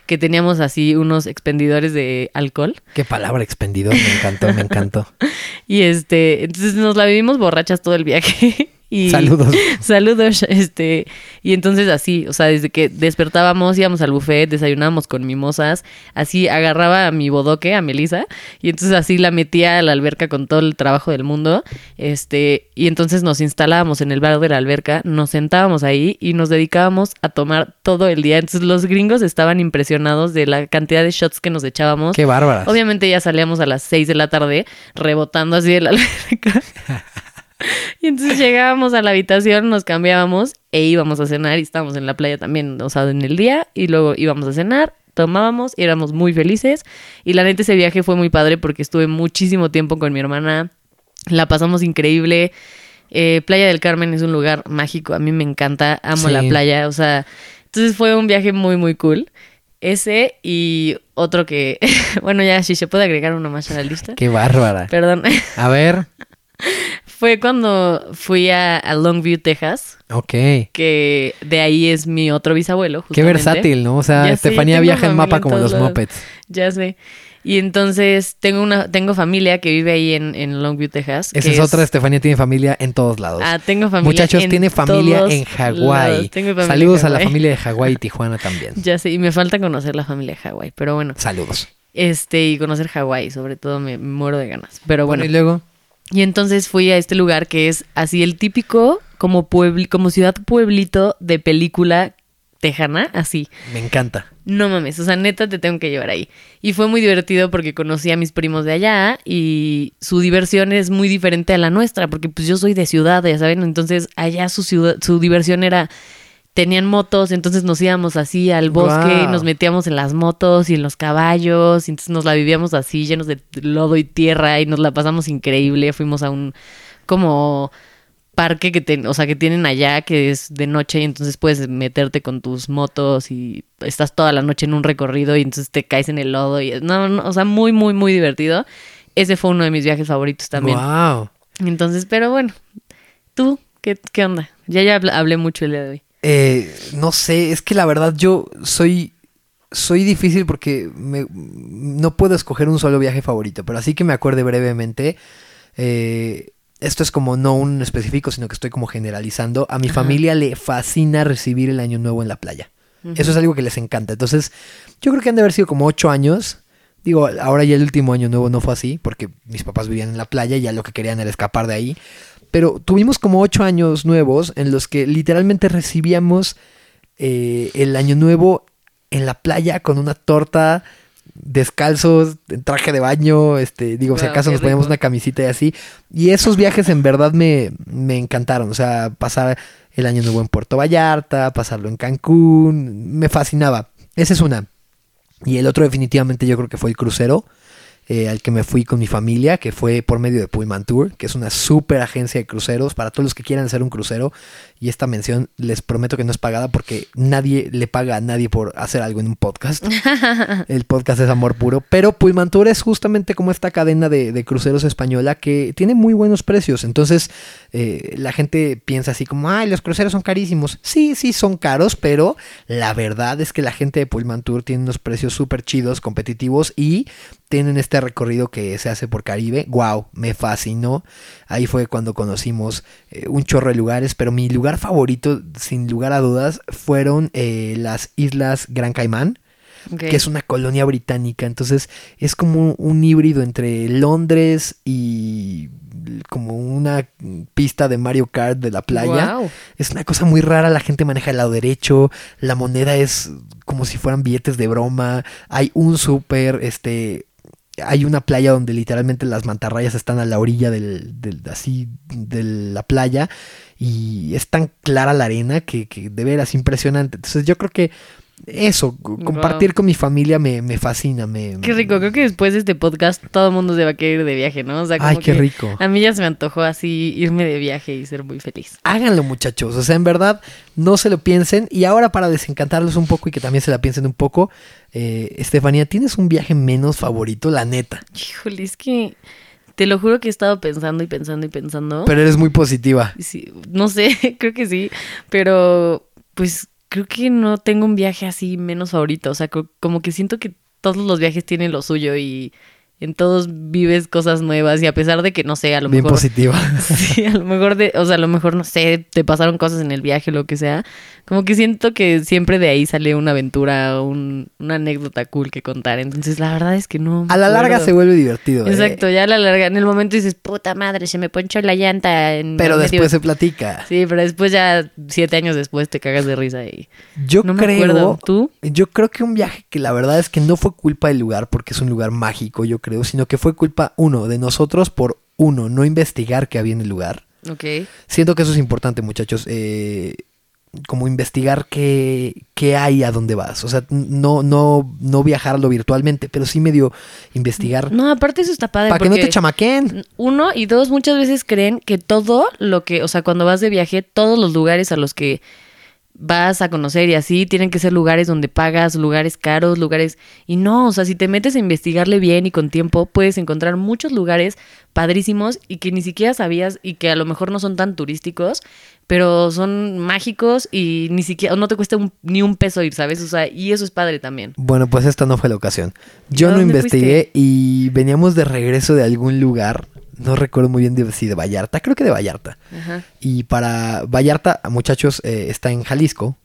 que teníamos así unos expendidores de alcohol. Qué palabra expendidor, me encantó, me encantó. [laughs] Y este, entonces nos la vivimos borrachas todo el viaje. Y Saludos. [laughs] Saludos, este, y entonces así, o sea, desde que despertábamos, íbamos al buffet, desayunábamos con mimosas, así agarraba a mi bodoque, a Melissa, y entonces así la metía a la alberca con todo el trabajo del mundo, este, y entonces nos instalábamos en el bar de la alberca, nos sentábamos ahí y nos dedicábamos a tomar todo el día. Entonces los gringos estaban impresionados de la cantidad de shots que nos echábamos. Qué bárbaras. Obviamente ya salíamos a las 6 de la tarde rebotando así de la alberca. [laughs] [laughs] Y entonces llegábamos a la habitación, nos cambiábamos e íbamos a cenar y estábamos en la playa también, o sea, en el día y luego íbamos a cenar, tomábamos y éramos muy felices. Y la neta ese viaje fue muy padre porque estuve muchísimo tiempo con mi hermana, la pasamos increíble. Eh, playa del Carmen es un lugar mágico, a mí me encanta, amo Sí. la playa, o sea, entonces fue un viaje muy, muy cool. Ese y otro que, [laughs] bueno, ya si se puede agregar uno más a la lista. Qué bárbara. Perdón. A ver. [laughs] Fue cuando fui a, a Longview, Texas, Ok. que de ahí es mi otro bisabuelo. Qué justamente. versátil, ¿no? O sea, Ya Estefanía viaja en mapa como los lados. mopeds. Ya sé. Y entonces tengo una tengo familia que vive ahí en, en Longview, Texas. Esa es otra, Estefanía tiene familia en todos lados. Ah, tengo familia Muchachos, en tiene familia en Hawái. en Saludos a la familia de Hawái y Tijuana también. [laughs] Ya sé, y me falta conocer la familia de Hawái, pero bueno, Saludos. este, y conocer Hawái, sobre todo me, me muero de ganas. Pero bueno, Bueno, y luego. Y entonces fui a este lugar que es así el típico como puebl como ciudad pueblito de película tejana, así. Me encanta. No mames, o sea, neta te tengo que llevar ahí. Y fue muy divertido porque conocí a mis primos de allá y su diversión es muy diferente a la nuestra, porque pues yo soy de ciudad, ya saben, entonces allá su ciudad, su diversión era tenían motos, entonces nos íbamos así al bosque, nos metíamos en las motos y en los caballos, y entonces nos la vivíamos así, llenos de lodo y tierra, y nos la pasamos increíble. Fuimos a un como parque que ten- o sea, que tienen allá, que es de noche, y entonces puedes meterte con tus motos y estás toda la noche en un recorrido y entonces te caes en el lodo y no, no, o sea, muy, muy, muy divertido. Ese fue uno de mis viajes favoritos también. Wow. Entonces, pero bueno, tú, ¿qué, qué onda? Ya ya habl- hablé mucho el día de hoy. Eh, no sé, es que la verdad yo soy soy difícil porque me- no puedo escoger un solo viaje favorito, pero así que me acuerde brevemente. eh, esto es como no un específico, sino que estoy como generalizando. A mi Ajá. familia le fascina recibir el año nuevo en la playa. Eso es algo que les encanta. Entonces, yo creo que han de haber sido como ocho años. Digo, ahora ya el último año nuevo no fue así, porque mis papás vivían en la playa y ya lo que querían era escapar de ahí. Pero tuvimos como ocho años nuevos en los que literalmente recibíamos eh, el año nuevo en la playa con una torta, descalzos, en traje de baño, este, digo, si Guau, acaso nos poníamos rico. una camisita y así. Y esos viajes en verdad me, me encantaron. O sea, pasar el año nuevo en Puerto Vallarta, pasarlo en Cancún, me fascinaba. Esa es una. Y el otro definitivamente yo creo que fue el crucero. Eh, al que me fui con mi familia, que fue por medio de Pullman Tour, que es una super agencia de cruceros para todos los que quieran hacer un crucero. Y esta mención les prometo que no es pagada porque nadie le paga a nadie por hacer algo en un podcast. [laughs] El podcast es amor puro. Pero Pullman Tour es justamente como esta cadena de, de cruceros española que tiene muy buenos precios. Entonces eh, la gente piensa así como, ay, los cruceros son carísimos. Sí, sí, son caros, pero la verdad es que la gente de Pullman Tour tiene unos precios súper chidos, competitivos y tienen este recorrido que se hace por Caribe. Wow, me fascinó. Ahí fue cuando conocimos eh, un chorro de lugares, pero mi lugar favorito, sin lugar a dudas, fueron eh, las Islas Gran Caimán que es una colonia británica. Entonces es como un híbrido entre Londres y como una pista de Mario Kart de la playa. Es una cosa muy rara, la gente maneja el lado derecho, la moneda es como si fueran billetes de broma, hay un súper, este... Hay una playa donde literalmente las mantarrayas están a la orilla del, así de la playa y es tan clara la arena que, que de veras impresionante. Entonces yo creo que eso, co- compartir con mi familia me, me fascina. Me, Qué rico, creo que después de este podcast todo el mundo se va a querer ir de viaje, ¿no? O sea, como Ay, qué que rico. A mí ya se me antojó así irme de viaje y ser muy feliz. Háganlo muchachos, o sea, en verdad no se lo piensen. Y ahora para desencantarlos un poco y que también se la piensen un poco, eh, Estefanía, ¿tienes un viaje menos favorito? La neta. Híjole, es que te lo juro que he estado pensando y pensando y pensando. Pero eres muy positiva. Sí, no sé, [laughs] creo que sí, pero pues creo que no tengo un viaje así menos favorito, o sea, co- como que siento que todos los viajes tienen lo suyo y en todos vives cosas nuevas y a pesar de que no sé, a lo Bien mejor positiva. [laughs] Sí, a lo mejor de, o sea, a lo mejor no sé, te pasaron cosas en el viaje, lo que sea. Como que siento que siempre de ahí sale una aventura, un- una anécdota cool que contar. Entonces, la verdad es que no. me A la larga se vuelve divertido. ¿eh? Exacto, ya a la larga. En el momento dices, puta madre, se me ponchó la llanta. En Pero medio". después se platica. Sí, pero después ya, siete años después, te cagas de risa y. Yo no me creo. acuerdo. ¿Tú? Yo creo que un viaje que la verdad es que no fue culpa del lugar, porque es un lugar mágico, yo creo, sino que fue culpa, uno, de nosotros por, uno, no investigar qué había en el lugar. Ok. Siento que eso es importante, muchachos. eh, como investigar qué, qué hay a dónde vas. O sea, no, no, no viajarlo virtualmente, pero sí medio investigar No, aparte eso está padre. para que no te chamaquen. Uno y dos, muchas veces creen que todo lo que, o sea, cuando vas de viaje, todos los lugares a los que vas a conocer y así tienen que ser lugares donde pagas, lugares caros, lugares... Y no, o sea, si te metes a investigarle bien y con tiempo, puedes encontrar muchos lugares padrísimos y que ni siquiera sabías y que a lo mejor no son tan turísticos, pero son mágicos y ni siquiera, no te cuesta un- ni un peso ir, ¿sabes? O sea, y eso es padre también. Bueno, pues esta no fue la ocasión. Yo ¿A no investigué y veníamos de regreso de algún lugar. No recuerdo muy bien de, si de Vallarta, creo que de Vallarta. Ajá. Y para Vallarta, muchachos, eh, está en Jalisco.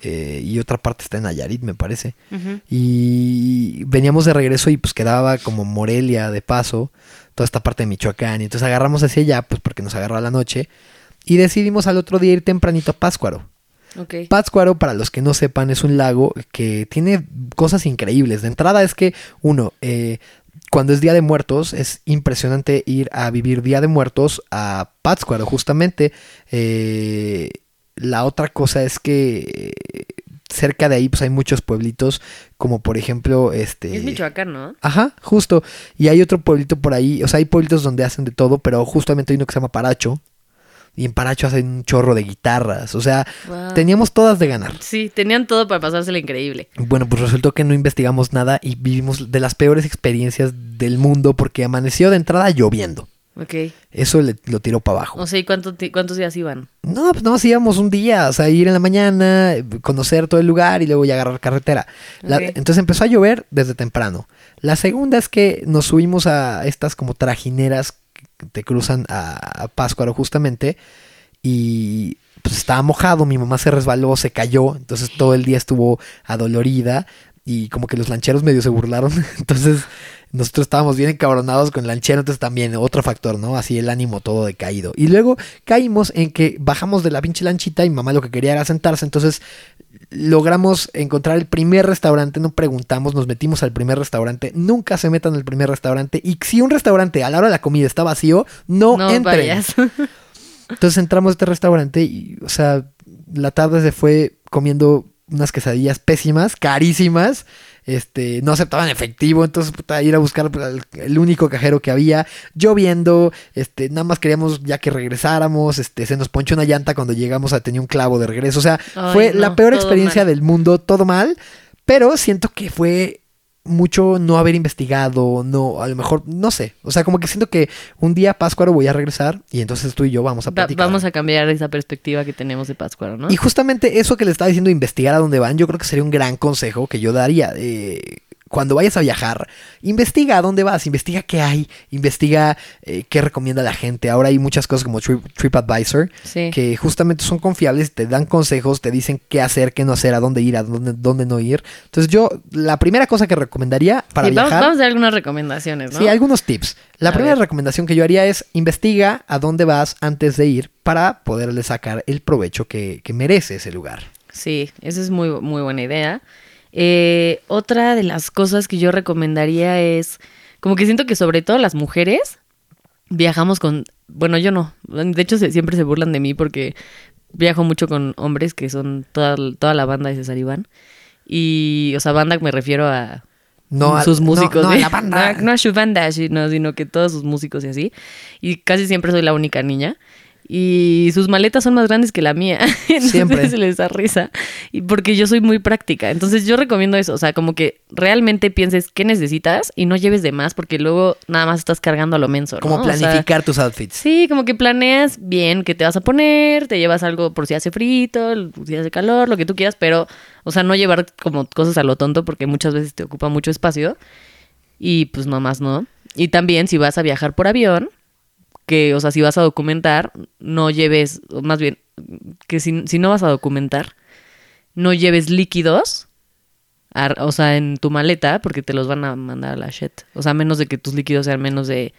eh, y otra parte está en Nayarit, me parece. Y veníamos de regreso y pues quedaba como Morelia de paso, toda esta parte de Michoacán. Y entonces agarramos hacia allá, pues porque nos agarró a la noche. Y decidimos al otro día ir tempranito a Pátzcuaro. Ok. Pátzcuaro, para los que no sepan, es un lago que tiene cosas increíbles. De entrada es que, uno, eh, cuando es Día de Muertos, es impresionante ir a vivir Día de Muertos a Pátzcuaro, justamente. Eh, la otra cosa es que eh, cerca de ahí pues hay muchos pueblitos, como por ejemplo, este... Es Michoacán, ¿no? Ajá, justo. Y hay otro pueblito por ahí. O sea, hay pueblitos donde hacen de todo, pero justamente hay uno que se llama Paracho. Y en Paracho hacen un chorro de guitarras. O sea, Wow. teníamos todas de ganar. Sí, tenían todo para pasársela increíble. Bueno, pues resultó que no investigamos nada y vivimos de las peores experiencias del mundo porque amaneció de entrada lloviendo. Ok. Eso le, lo tiró para abajo. O sea, ¿y cuánto cuántos días iban? No, pues no, íbamos un día, o sea, ir en la mañana, conocer todo el lugar y luego ya agarrar carretera. La- entonces empezó a llover desde temprano. La segunda es que nos subimos a estas como trajineras te cruzan a, a Páscuaro justamente y pues estaba mojado, mi mamá se resbaló, se cayó, entonces todo el día estuvo adolorida y como que los lancheros medio se burlaron, [laughs] entonces nosotros estábamos bien encabronados con el lanchero, entonces también otro factor, ¿no? Así el ánimo todo decaído. Y luego caímos en que bajamos de la pinche lanchita y mamá lo que quería era sentarse, entonces logramos encontrar el primer restaurante, no preguntamos, nos metimos al primer restaurante, nunca se metan al primer restaurante y si un restaurante a la hora de la comida está vacío, no, No entren. vayas. [laughs] Entonces entramos a este restaurante y, o sea, la tarde se fue comiendo unas quesadillas pésimas, carísimas. Este, no aceptaban efectivo, entonces puta, ir a buscar el único cajero que había, lloviendo, este, nada más queríamos ya que regresáramos, este, se nos ponchó una llanta cuando llegamos a tenía un clavo de regreso, o sea, Ay, fue no, la peor experiencia mal. del mundo, todo mal, pero siento que fue mucho no haber investigado, no, a lo mejor, no sé, o sea, como que siento que un día Páscuaro voy a regresar y entonces tú y yo vamos a Va- platicar. vamos a cambiar esa perspectiva que tenemos de Pátzcuaro, ¿no? Y justamente eso que le estaba diciendo, investigar a dónde van, yo creo que sería un gran consejo que yo daría. Eh, cuando vayas a viajar, investiga a dónde vas, investiga qué hay, investiga eh, qué recomienda la gente. Ahora hay muchas cosas como Trip, TripAdvisor Sí. que justamente son confiables, te dan consejos, te dicen qué hacer, qué no hacer, a dónde ir, a dónde, dónde no ir. Entonces yo, la primera cosa que recomendaría para Sí, vamos, viajar... vamos a dar algunas recomendaciones, ¿no? Sí, algunos tips. La A primera ver. recomendación que yo haría es investiga a dónde vas antes de ir para poderle sacar el provecho que, que merece ese lugar. Sí, esa es muy, muy buena idea. Eh, otra de las cosas que yo recomendaría es, como que siento que sobre todo las mujeres viajamos con, bueno, yo no, de hecho se- siempre se burlan de mí porque viajo mucho con hombres que son toda, toda la banda de César Iván. Y, o sea, banda me refiero a No a- sus músicos. no a ¿eh? la banda. [laughs] No, no a su banda, sino, sino que todos sus músicos y así. Y casi siempre soy la única niña. Y sus maletas son más grandes que la mía. [laughs] Entonces Siempre. se les da risa. Y porque yo soy muy práctica. Entonces yo recomiendo eso. O sea, como que realmente pienses qué necesitas y no lleves de más porque luego nada más estás cargando a lo menso. ¿no? Como O sea, planificar tus outfits. Sí, como que planeas bien qué te vas a poner, te llevas algo por si hace frito, si hace calor, lo que tú quieras, pero, o sea, no llevar como cosas a lo tonto porque muchas veces te ocupa mucho espacio y pues nomás no. Y también si vas a viajar por avión, que, o sea, si vas a documentar, no lleves, más bien, que si, si no vas a documentar, no lleves líquidos, o sea, en tu maleta, porque te los van a mandar a la shit. O sea, a menos de que tus líquidos sean menos de,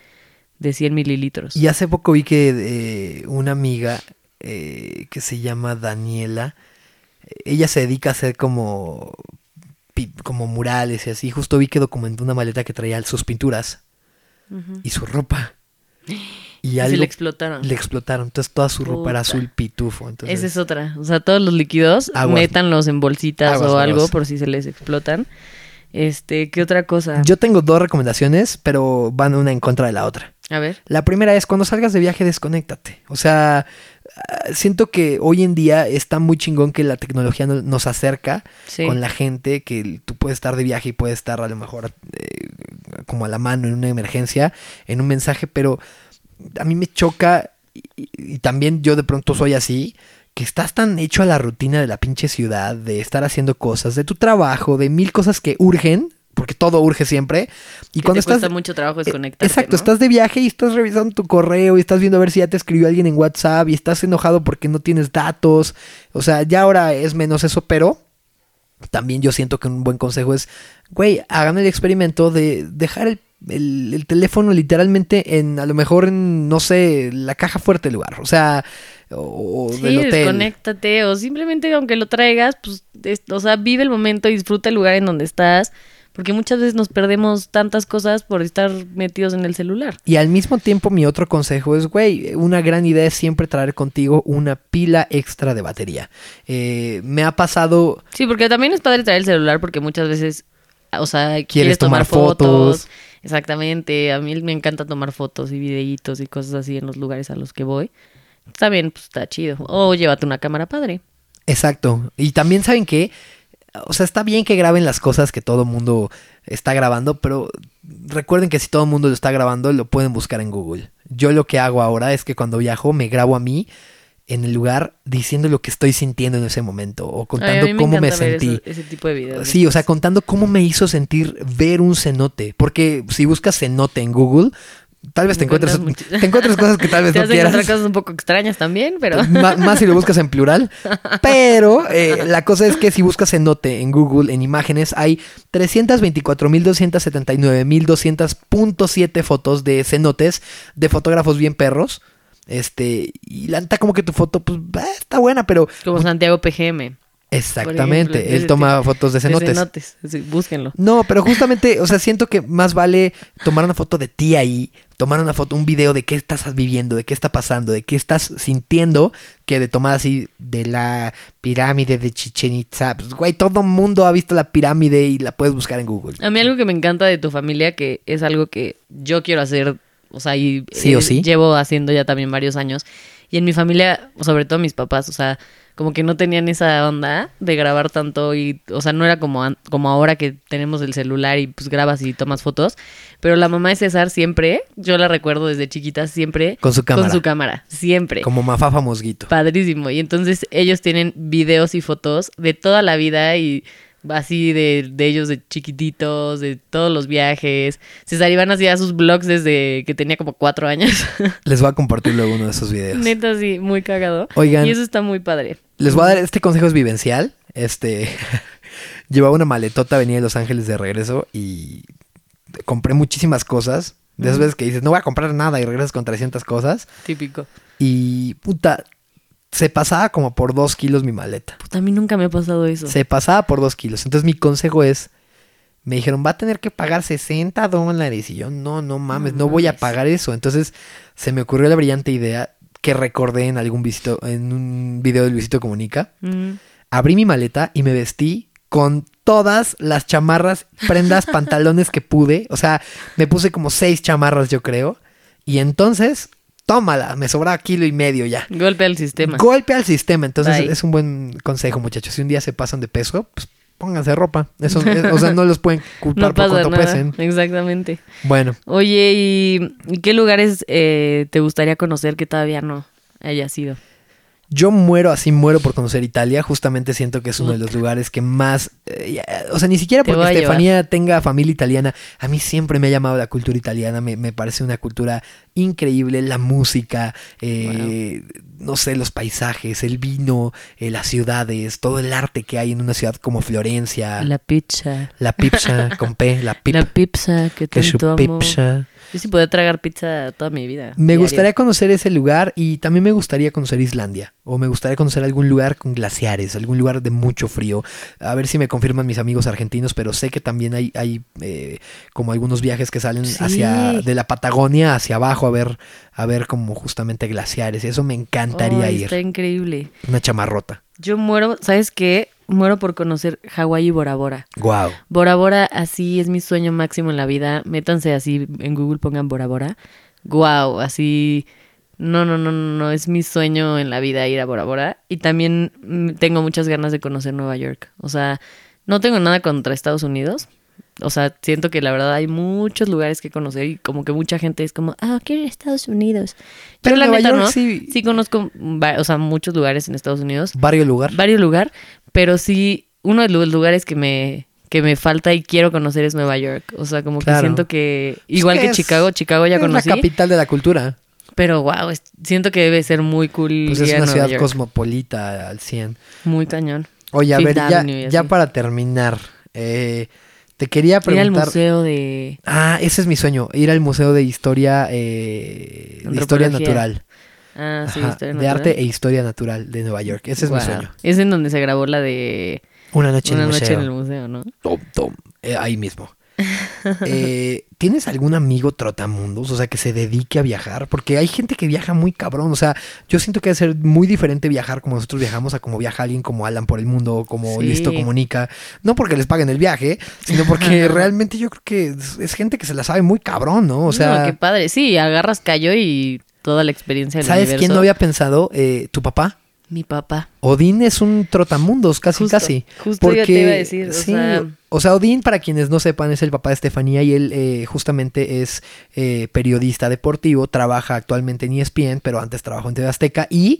de 100 mililitros. Y hace poco vi que eh, una amiga eh, que se llama Daniela, ella se dedica a hacer como, como murales y así. Justo vi que documentó una maleta que traía sus pinturas y su ropa. Y algo se le explotaron. le explotaron. Entonces toda su ropa era azul pitufo. Entonces, Esa es otra. O sea, todos los líquidos, Aguas. métanlos en bolsitas Aguas, o algo aguas. por si se les explotan. Este, ¿qué otra cosa? Yo tengo dos recomendaciones, pero van una en contra de la otra. A ver. La primera es cuando salgas de viaje, desconéctate. O sea, ah, siento que hoy en día está muy chingón que la tecnología no- nos acerca Sí. con la gente, que tú puedes estar de viaje y puedes estar a lo mejor eh, como a la mano en una emergencia, en un mensaje, pero a mí me choca y, y- también yo de pronto soy así. Que estás tan hecho a la rutina de la pinche ciudad, de estar haciendo cosas, de tu trabajo, de mil cosas que urgen, porque todo urge siempre. Y Que cuando te estás. cuesta mucho trabajo Eh, desconectarte, Exacto, ¿no? estás de viaje y estás revisando tu correo y estás viendo a ver si ya te escribió alguien en WhatsApp y estás enojado porque no tienes datos. O sea, ya ahora es menos eso, pero también yo siento que un buen consejo es, güey, hagan el experimento de dejar el, el- el teléfono literalmente en, a lo mejor en, no sé, la caja fuerte del lugar. O sea, o, o Sí, del hotel. desconéctate o simplemente aunque lo traigas, pues, es- o sea, vive el momento y disfruta el lugar en donde estás, porque muchas veces nos perdemos tantas cosas por estar metidos en el celular. Y al mismo tiempo mi otro consejo es, güey, una gran idea es siempre traer contigo una pila extra de batería. Eh, me ha pasado Sí, porque también es padre traer el celular porque muchas veces, o sea, quieres, tomar tomar, fotos. fotos. Exactamente, a mí me encanta tomar fotos y videitos y cosas así en los lugares a los que voy. También pues, está chido. O llévate una cámara padre. Exacto. Y también saben que, o sea, está bien que graben las cosas que todo mundo está grabando, pero recuerden que si todo el mundo lo está grabando, lo pueden buscar en Google. Yo lo que hago ahora es que cuando viajo me grabo a mí en el lugar diciendo lo que estoy sintiendo en ese momento o contando me cómo me ver sentí. eso- ese tipo de videos. Sí, o sea, contando cómo me hizo sentir ver un cenote. Porque si buscas cenote en Google, tal vez te encuentres, [laughs] te encuentres cosas que tal vez Te no quieras. cosas un poco extrañas también, pero... Má- más si lo buscas en plural. [laughs] Pero eh, la cosa es que si buscas cenote en Google, en imágenes, hay 324.279.200.7 fotos de cenotes de fotógrafos bien perros. Este, y la neta como que tu foto, pues, está buena, pero Como Santiago PGM. exactamente, ejemplo, de él toma fotos de De cenotes. cenotes, sí, búsquenlo. No, pero [laughs] justamente, o sea, siento que más vale tomar una foto de ti ahí, tomar una foto, un video de qué estás viviendo, de qué está pasando, de qué estás sintiendo, que de tomar así de la pirámide de Chichen Itza. Pues, güey, todo mundo ha visto la pirámide y la puedes buscar en Google. A mí algo que me encanta de tu familia, que es algo que yo quiero hacer, o sea, y Sí o sí. llevo haciendo ya también varios años. Y en mi familia, sobre todo mis papás, o sea, como que no tenían esa onda de grabar tanto y, o sea, no era como, como ahora que tenemos el celular y pues grabas y tomas fotos. Pero la mamá de César siempre, yo la recuerdo desde chiquita, siempre Con su cámara. Con su cámara, siempre. Como Mafafa Mosguito. Padrísimo. Y entonces ellos tienen videos y fotos de toda la vida y así de, de ellos de chiquititos, de todos los viajes. César Iván hacía sus vlogs desde que tenía como cuatro años. [laughs] Les voy a compartir luego uno de esos videos. Neta, sí, muy cagado. Oigan. Y eso está muy padre. Les voy a dar, este consejo es vivencial. Este, [laughs] llevaba una maletota, venía de Los Ángeles de regreso y compré muchísimas cosas. De esas veces que dices, no voy a comprar nada y regresas con 300 cosas. Típico. Y puta, se pasaba como por dos kilos mi maleta. Puta, a mí nunca me ha pasado eso. Se pasaba por dos kilos. Entonces mi consejo es, me dijeron, va a tener que pagar 60 dólares. Y yo, no, no mames, no, No voy a pagar eso. Entonces se me ocurrió la brillante idea que recordé en algún visito, en un video de Luisito Comunica. Mm. Abrí mi maleta y me vestí con todas las chamarras, prendas, [laughs] pantalones que pude. O sea, me puse como seis chamarras, yo creo. Y entonces, tómala, me sobraba kilo y medio ya. Golpe al sistema. Golpe al sistema. Entonces, Bye. es un buen consejo, muchachos. Si un día se pasan de peso, pues pónganse ropa. Eso, es- [laughs] o sea, no los pueden culpar no por cuánto nada. pesen. Exactamente. Bueno, Oye, ¿y y qué lugares eh, te gustaría conocer que todavía no haya sido? Yo muero así, muero por conocer Italia. Justamente siento que es uno de los lugares que más. eh, o sea, ni siquiera porque. Estefanía tenga familia italiana. A mí siempre me ha llamado la cultura italiana. Me, me parece una cultura increíble. La música, eh, no sé, los paisajes, el vino, eh, las ciudades, todo el arte que hay en una ciudad como Florencia. La pizza. La pizza con P, la [laughs] pip, La pizza que que su tanto amo. pizza. Yo sí podía tragar pizza toda mi vida. Me gustaría conocer ese lugar y también me gustaría conocer Islandia. O me gustaría conocer algún lugar con glaciares, algún lugar de mucho frío. A ver si me confirman mis amigos argentinos, pero sé que también hay, hay eh, como algunos viajes que salen Sí. hacia de la Patagonia hacia abajo a ver, a ver como justamente glaciares. Y eso me encantaría ir. Está increíble. Una chamarrota. Yo muero, ¿sabes qué? Muero por conocer Hawái y Bora Bora. Wow. Bora Bora, así es mi sueño máximo en la vida. Métanse así en Google, pongan Bora Bora. Guau, así. No, no, no, no, no, es mi sueño en la vida ir a Bora Bora. Y también mm, tengo muchas ganas de conocer Nueva York. O sea, no tengo nada contra Estados Unidos. O sea, siento que la verdad hay muchos lugares que conocer y como que mucha gente es como, ah, quiero ir a Estados Unidos. Pero Pero la Nueva neta York no. sí- Sí conozco, o sea, muchos lugares en Estados Unidos Barrio lugar. varios lugares, pero sí, uno de los lugares que me, que me falta y quiero conocer es Nueva York. O sea, como que siento que, igual que que es- Chicago, Chicago ya es conocí, la capital de la cultura. pero wow, es- siento que debe ser muy cool Pues ir es una Nueva ciudad York. cosmopolita al 100. Muy cañón. Oye, a Fifth ver, ya, Avenue ya para terminar, eh, te quería Ir al preguntar. museo de... Ah, ese es mi sueño, ir al Museo de Historia, eh, de Historia. Natural. Ah, sí, Ajá, historia de natural. arte e historia natural de Nueva York. Ese es mi Wow. sueño. Es en donde se grabó la de Una noche Una en el noche museo. en el museo, ¿no? Tom, tom, eh, ahí mismo. [laughs] Eh, ¿Tienes algún amigo trotamundos? O sea, que se dedique a viajar. Porque hay gente que viaja muy cabrón. O sea, yo siento que debe ser muy diferente viajar como nosotros viajamos a como viaja alguien como Alan por el mundo, o como Sí. Listo Comunica. No porque les paguen el viaje, sino porque [laughs] realmente yo creo que es, es gente que se la sabe muy cabrón, ¿no? O sea, No, qué padre. Sí, agarras callo y toda la experiencia del ¿sabes quién no había pensado? Eh, ¿Tu papá? Mi papá. Odín es un trotamundos, casi Justo, casi. justo yo te iba a decir, o sí, sea- o sea, Odín, para quienes no sepan, es el papá de Estefanía y él eh, justamente es eh, periodista deportivo, trabaja actualmente en ESPN, pero antes trabajó en TV Azteca y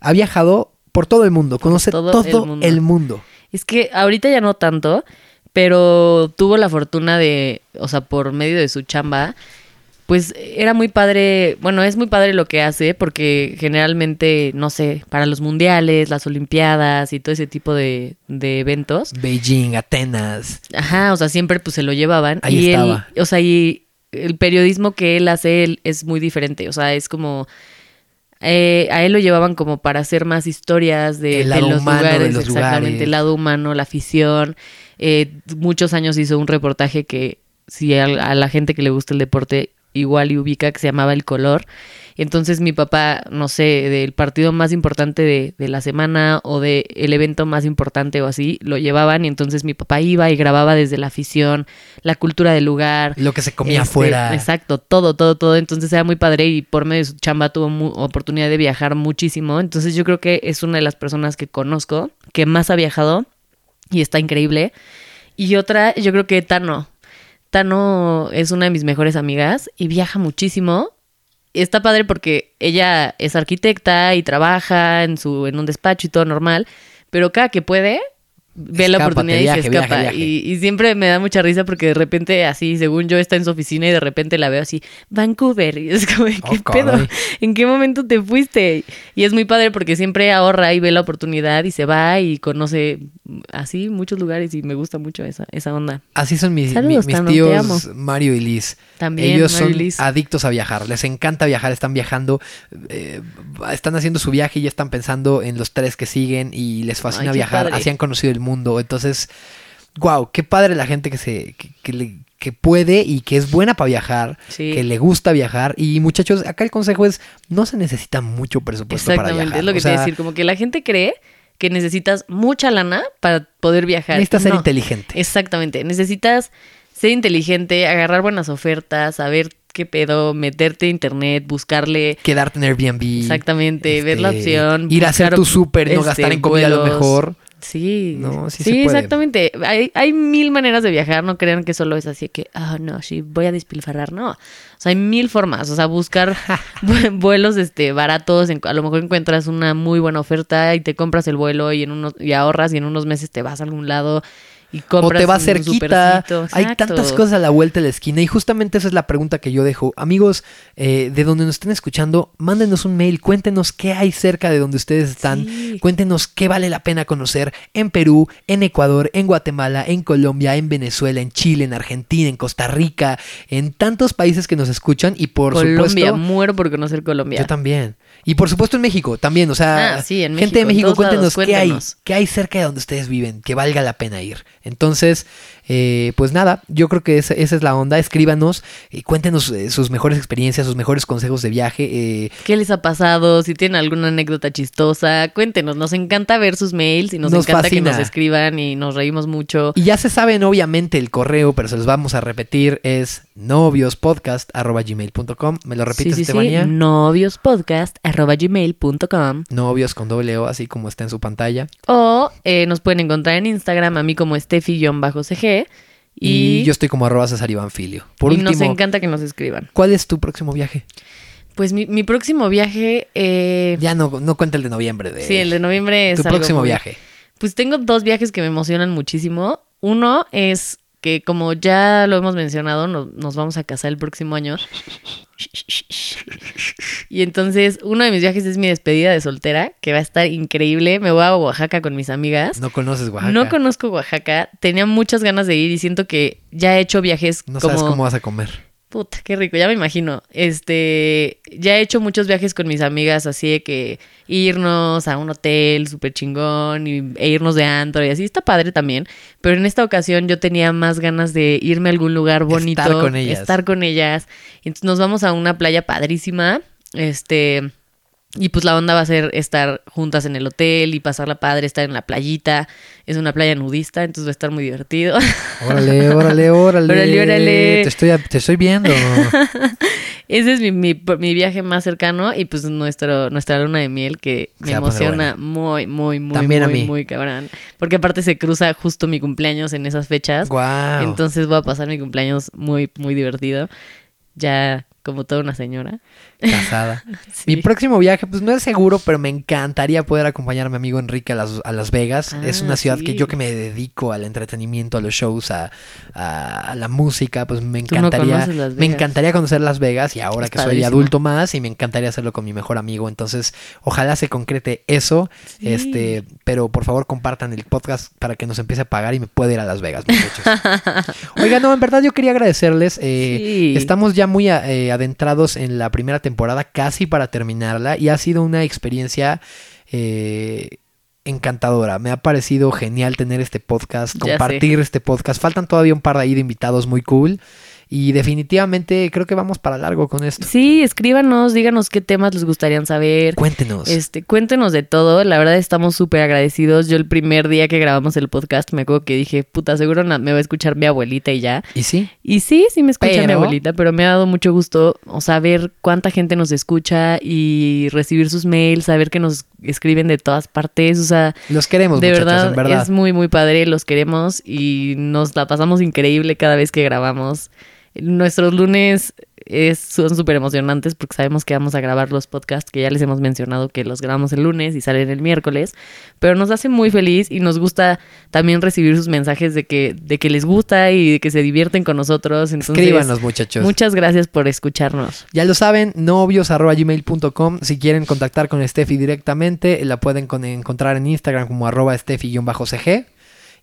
ha viajado por todo el mundo, conoce todo todo, el mundo. el mundo. Es que ahorita ya no tanto, pero tuvo la fortuna de, o sea, por medio de su chamba, pues era muy padre, bueno, es muy padre lo que hace porque generalmente, no sé, para los mundiales, las olimpiadas y todo ese tipo de, de eventos, Beijing, Atenas. ajá, o sea, siempre pues se lo llevaban. Ahí y estaba. Él, o sea, y el periodismo que él hace él es muy diferente, o sea, es como... eh, a él lo llevaban como para hacer más historias de, El de lado los de lugares, los exactamente, lugares. el lado humano, la afición. Eh, muchos años hizo un reportaje que si a, a la gente que le gusta el deporte igual y ubica que se llamaba El Color. Y entonces mi papá, no sé, del partido más importante de, de la semana o del el evento más importante o así, lo llevaban y entonces mi papá iba y grababa desde la afición, la cultura del lugar. Lo que se comía Este, afuera. Exacto, todo, todo, todo. Entonces era muy padre y por medio de su chamba tuvo mu- oportunidad de viajar muchísimo. Entonces yo creo que es una de las personas que conozco que más ha viajado y está increíble. Y otra, yo creo que Tano. Tano es una de mis mejores amigas y viaja muchísimo. Está padre porque ella es arquitecta y trabaja en su en un despacho y todo normal, pero cada que puede ve la oportunidad y se escapa. viaje. Y, y siempre me da mucha risa porque de repente así, según yo, está en su oficina y de repente la veo así, Vancouver. Y es como, ¿qué Oh, pedo? ¿En qué momento te fuiste? Y es muy padre porque siempre ahorra y ve la oportunidad y se va y conoce así muchos lugares y me gusta mucho esa, esa onda. Así son mis, Saludos, mi- mis Tano, tíos. Mario y Liz. También, Ellos Mario son Liz. adictos a viajar, les encanta viajar, están viajando, eh, están haciendo su viaje y ya están pensando en los tres que siguen y les fascina Ay, viajar, padre. así han conocido el mundo. Entonces, wow, qué padre la gente que se que, que le- que puede y que es buena para viajar, Sí. que le gusta viajar. Y muchachos, acá el consejo es, no se necesita mucho presupuesto para Exactamente, viajar. es lo que O te a decir. Como que la gente cree que necesitas mucha lana para poder viajar. Necesitas ser No. inteligente. Exactamente. Necesitas ser inteligente, agarrar buenas ofertas, saber qué pedo, meterte a internet, buscarle. Quedarte en Airbnb. Exactamente, ver la este, opción. Ir a hacer tu súper, no este, gastar en comida a lo vuelos. mejor. Sí, No, sí sí, se puede. exactamente. Hay, hay mil maneras de viajar, no crean que solo es así que, ah, no, sí, voy a despilfarrar, no. O sea, hay mil formas, o sea, buscar [laughs] [laughs] vu- vuelos este, baratos, en- a lo mejor encuentras una muy buena oferta y te compras el vuelo y, en unos, y ahorras y en unos meses te vas a algún lado. Y o te va cerquita. Hay tantas cosas a la vuelta de la esquina y justamente esa es la pregunta que yo dejo. Amigos, eh, de donde nos estén escuchando, mándenos un mail, cuéntenos qué hay cerca de donde ustedes están. Sí. Cuéntenos qué vale la pena conocer en Perú, en Ecuador, en Guatemala, en Colombia, en Venezuela, en Chile, en Argentina, en Costa Rica, en tantos países que nos escuchan y por Colombia, supuesto... muero por conocer Colombia. Yo también. Y por supuesto en México también, o sea, Ah, sí, en gente de México, lados, cuéntenos qué hay, cuéntenos. qué hay cerca de donde ustedes viven, que valga la pena ir. Entonces, eh, pues nada, yo creo que esa, esa es la onda. Escríbanos, y cuéntenos eh, sus mejores experiencias, sus mejores consejos de viaje. eh, ¿Qué les ha pasado? Si tienen alguna anécdota chistosa, cuéntenos. Nos encanta ver sus mails y nos, Nos encanta fascina. que nos escriban y nos reímos mucho. y ya se saben, obviamente, el correo, pero se los vamos a repetir, es noviospodcast.gmail.com. ¿Me lo repites, sí, sí, noviospodcast.gmail.com Novios con doble O, así como está en su pantalla. O eh, nos pueden encontrar en Instagram a mí como Steffi-CG. Y, Y, yo estoy como arroba César Iván Filio. Por y último, nos encanta que nos escriban. ¿cuál es tu próximo viaje? Pues mi, mi próximo viaje... eh, Ya no, no cuenta el de noviembre. De, sí, el de noviembre es Tu algo próximo muy- viaje. Pues tengo dos viajes que me emocionan muchísimo. Uno es que como ya lo hemos mencionado, no- nos vamos a casar el próximo año. Y entonces uno de mis viajes es mi despedida de soltera, que va a estar increíble. Me voy a Oaxaca con mis amigas. No conoces Oaxaca. No conozco Oaxaca, tenía muchas ganas de ir y siento que ya he hecho viajes No como... sabes cómo vas a comer. Puta, qué rico, ya me imagino. Este, ya he hecho muchos viajes con mis amigas, así de que irnos a un hotel súper chingón y, e irnos de antro y así, está padre también. Pero en esta ocasión yo tenía más ganas de irme a algún lugar bonito. Estar con ellas. Estar con ellas. Entonces nos vamos a una playa padrísima, este... Y pues la onda va a ser estar juntas en el hotel y pasarla padre, estar en la playita. Es una playa nudista, entonces va a estar muy divertido. [laughs] Órale, órale, órale. Órale, órale. Te estoy, te estoy viendo. [laughs] Ese es mi, mi, mi viaje más cercano y pues nuestro, nuestra luna de miel que me emociona muy, muy, muy, También a muy, mí. muy cabrón. Porque aparte se cruza justo mi cumpleaños en esas fechas. Guau. Entonces voy a pasar mi cumpleaños muy, muy divertido. Ya como toda una señora. Casada. [laughs] Sí. Mi próximo viaje, pues no es seguro, pero me encantaría poder acompañar a mi amigo Enrique a Las, a Las Vegas. Ah, es una ciudad sí. que yo que me dedico al entretenimiento, a los shows, a, a- a la música, pues me no encantaría. me encantaría conocer Las Vegas y ahora Es que soy adulto más y me encantaría hacerlo con mi mejor amigo. Entonces, ojalá se concrete eso. Sí. Este, pero por favor compartan el podcast para que nos empiece a pagar y me pueda ir a Las Vegas, muchachos. [laughs] Oiga, no, en verdad yo quería agradecerles. eh. Estamos ya muy eh, adentrados en la primera temporada, casi para terminarla, y ha sido una experiencia eh, encantadora. Me ha parecido genial tener este podcast, compartir este podcast. Faltan todavía un par de ahí de invitados muy cool. Y definitivamente creo que vamos para largo con esto. Sí, escríbanos, díganos qué temas les gustaría saber. Cuéntenos. Este, cuéntenos de todo. La verdad estamos súper agradecidos. Yo el primer día que grabamos el podcast me acuerdo que dije, puta, seguro me va a escuchar mi abuelita y ya. ¿Y sí? Y sí, sí me escucha mi abuelita, pero me ha dado mucho gusto, o saber cuánta gente nos escucha y recibir sus mails, saber que nos escriben de todas partes, o sea, Los queremos, de verdad, en verdad. es muy, muy padre, los queremos y nos la pasamos increíble cada vez que grabamos. Nuestros lunes es, son súper emocionantes porque sabemos que vamos a grabar los podcasts que ya les hemos mencionado que los grabamos el lunes y salen el miércoles, pero nos hace muy feliz y nos gusta también recibir sus mensajes de que, de que les gusta y de que se divierten con nosotros. Entonces, Escríbanos, muchachos. muchas gracias por escucharnos. Ya lo saben, novios.gmail.com. Si quieren contactar con Steffi directamente, la pueden con- encontrar en Instagram como arroba Steffi-CG.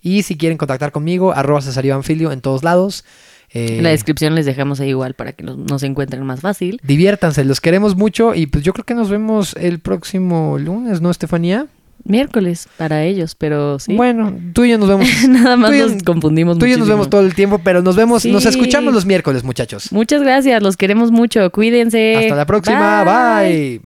Y si quieren contactar conmigo, arroba César Iván Filio en todos lados. Eh, En la descripción les dejamos ahí igual para que nos, nos encuentren más fácil. diviértanse, los queremos mucho. Y pues yo creo que nos vemos el próximo lunes, ¿no, Estefanía? Miércoles para ellos, pero sí. Bueno, tú y yo nos vemos. [laughs] Nada más nos confundimos Tú y yo nos vemos todo el tiempo, pero nos vemos, nos escuchamos los miércoles, muchachos. Muchas gracias, los queremos mucho. Cuídense. Hasta la próxima, bye.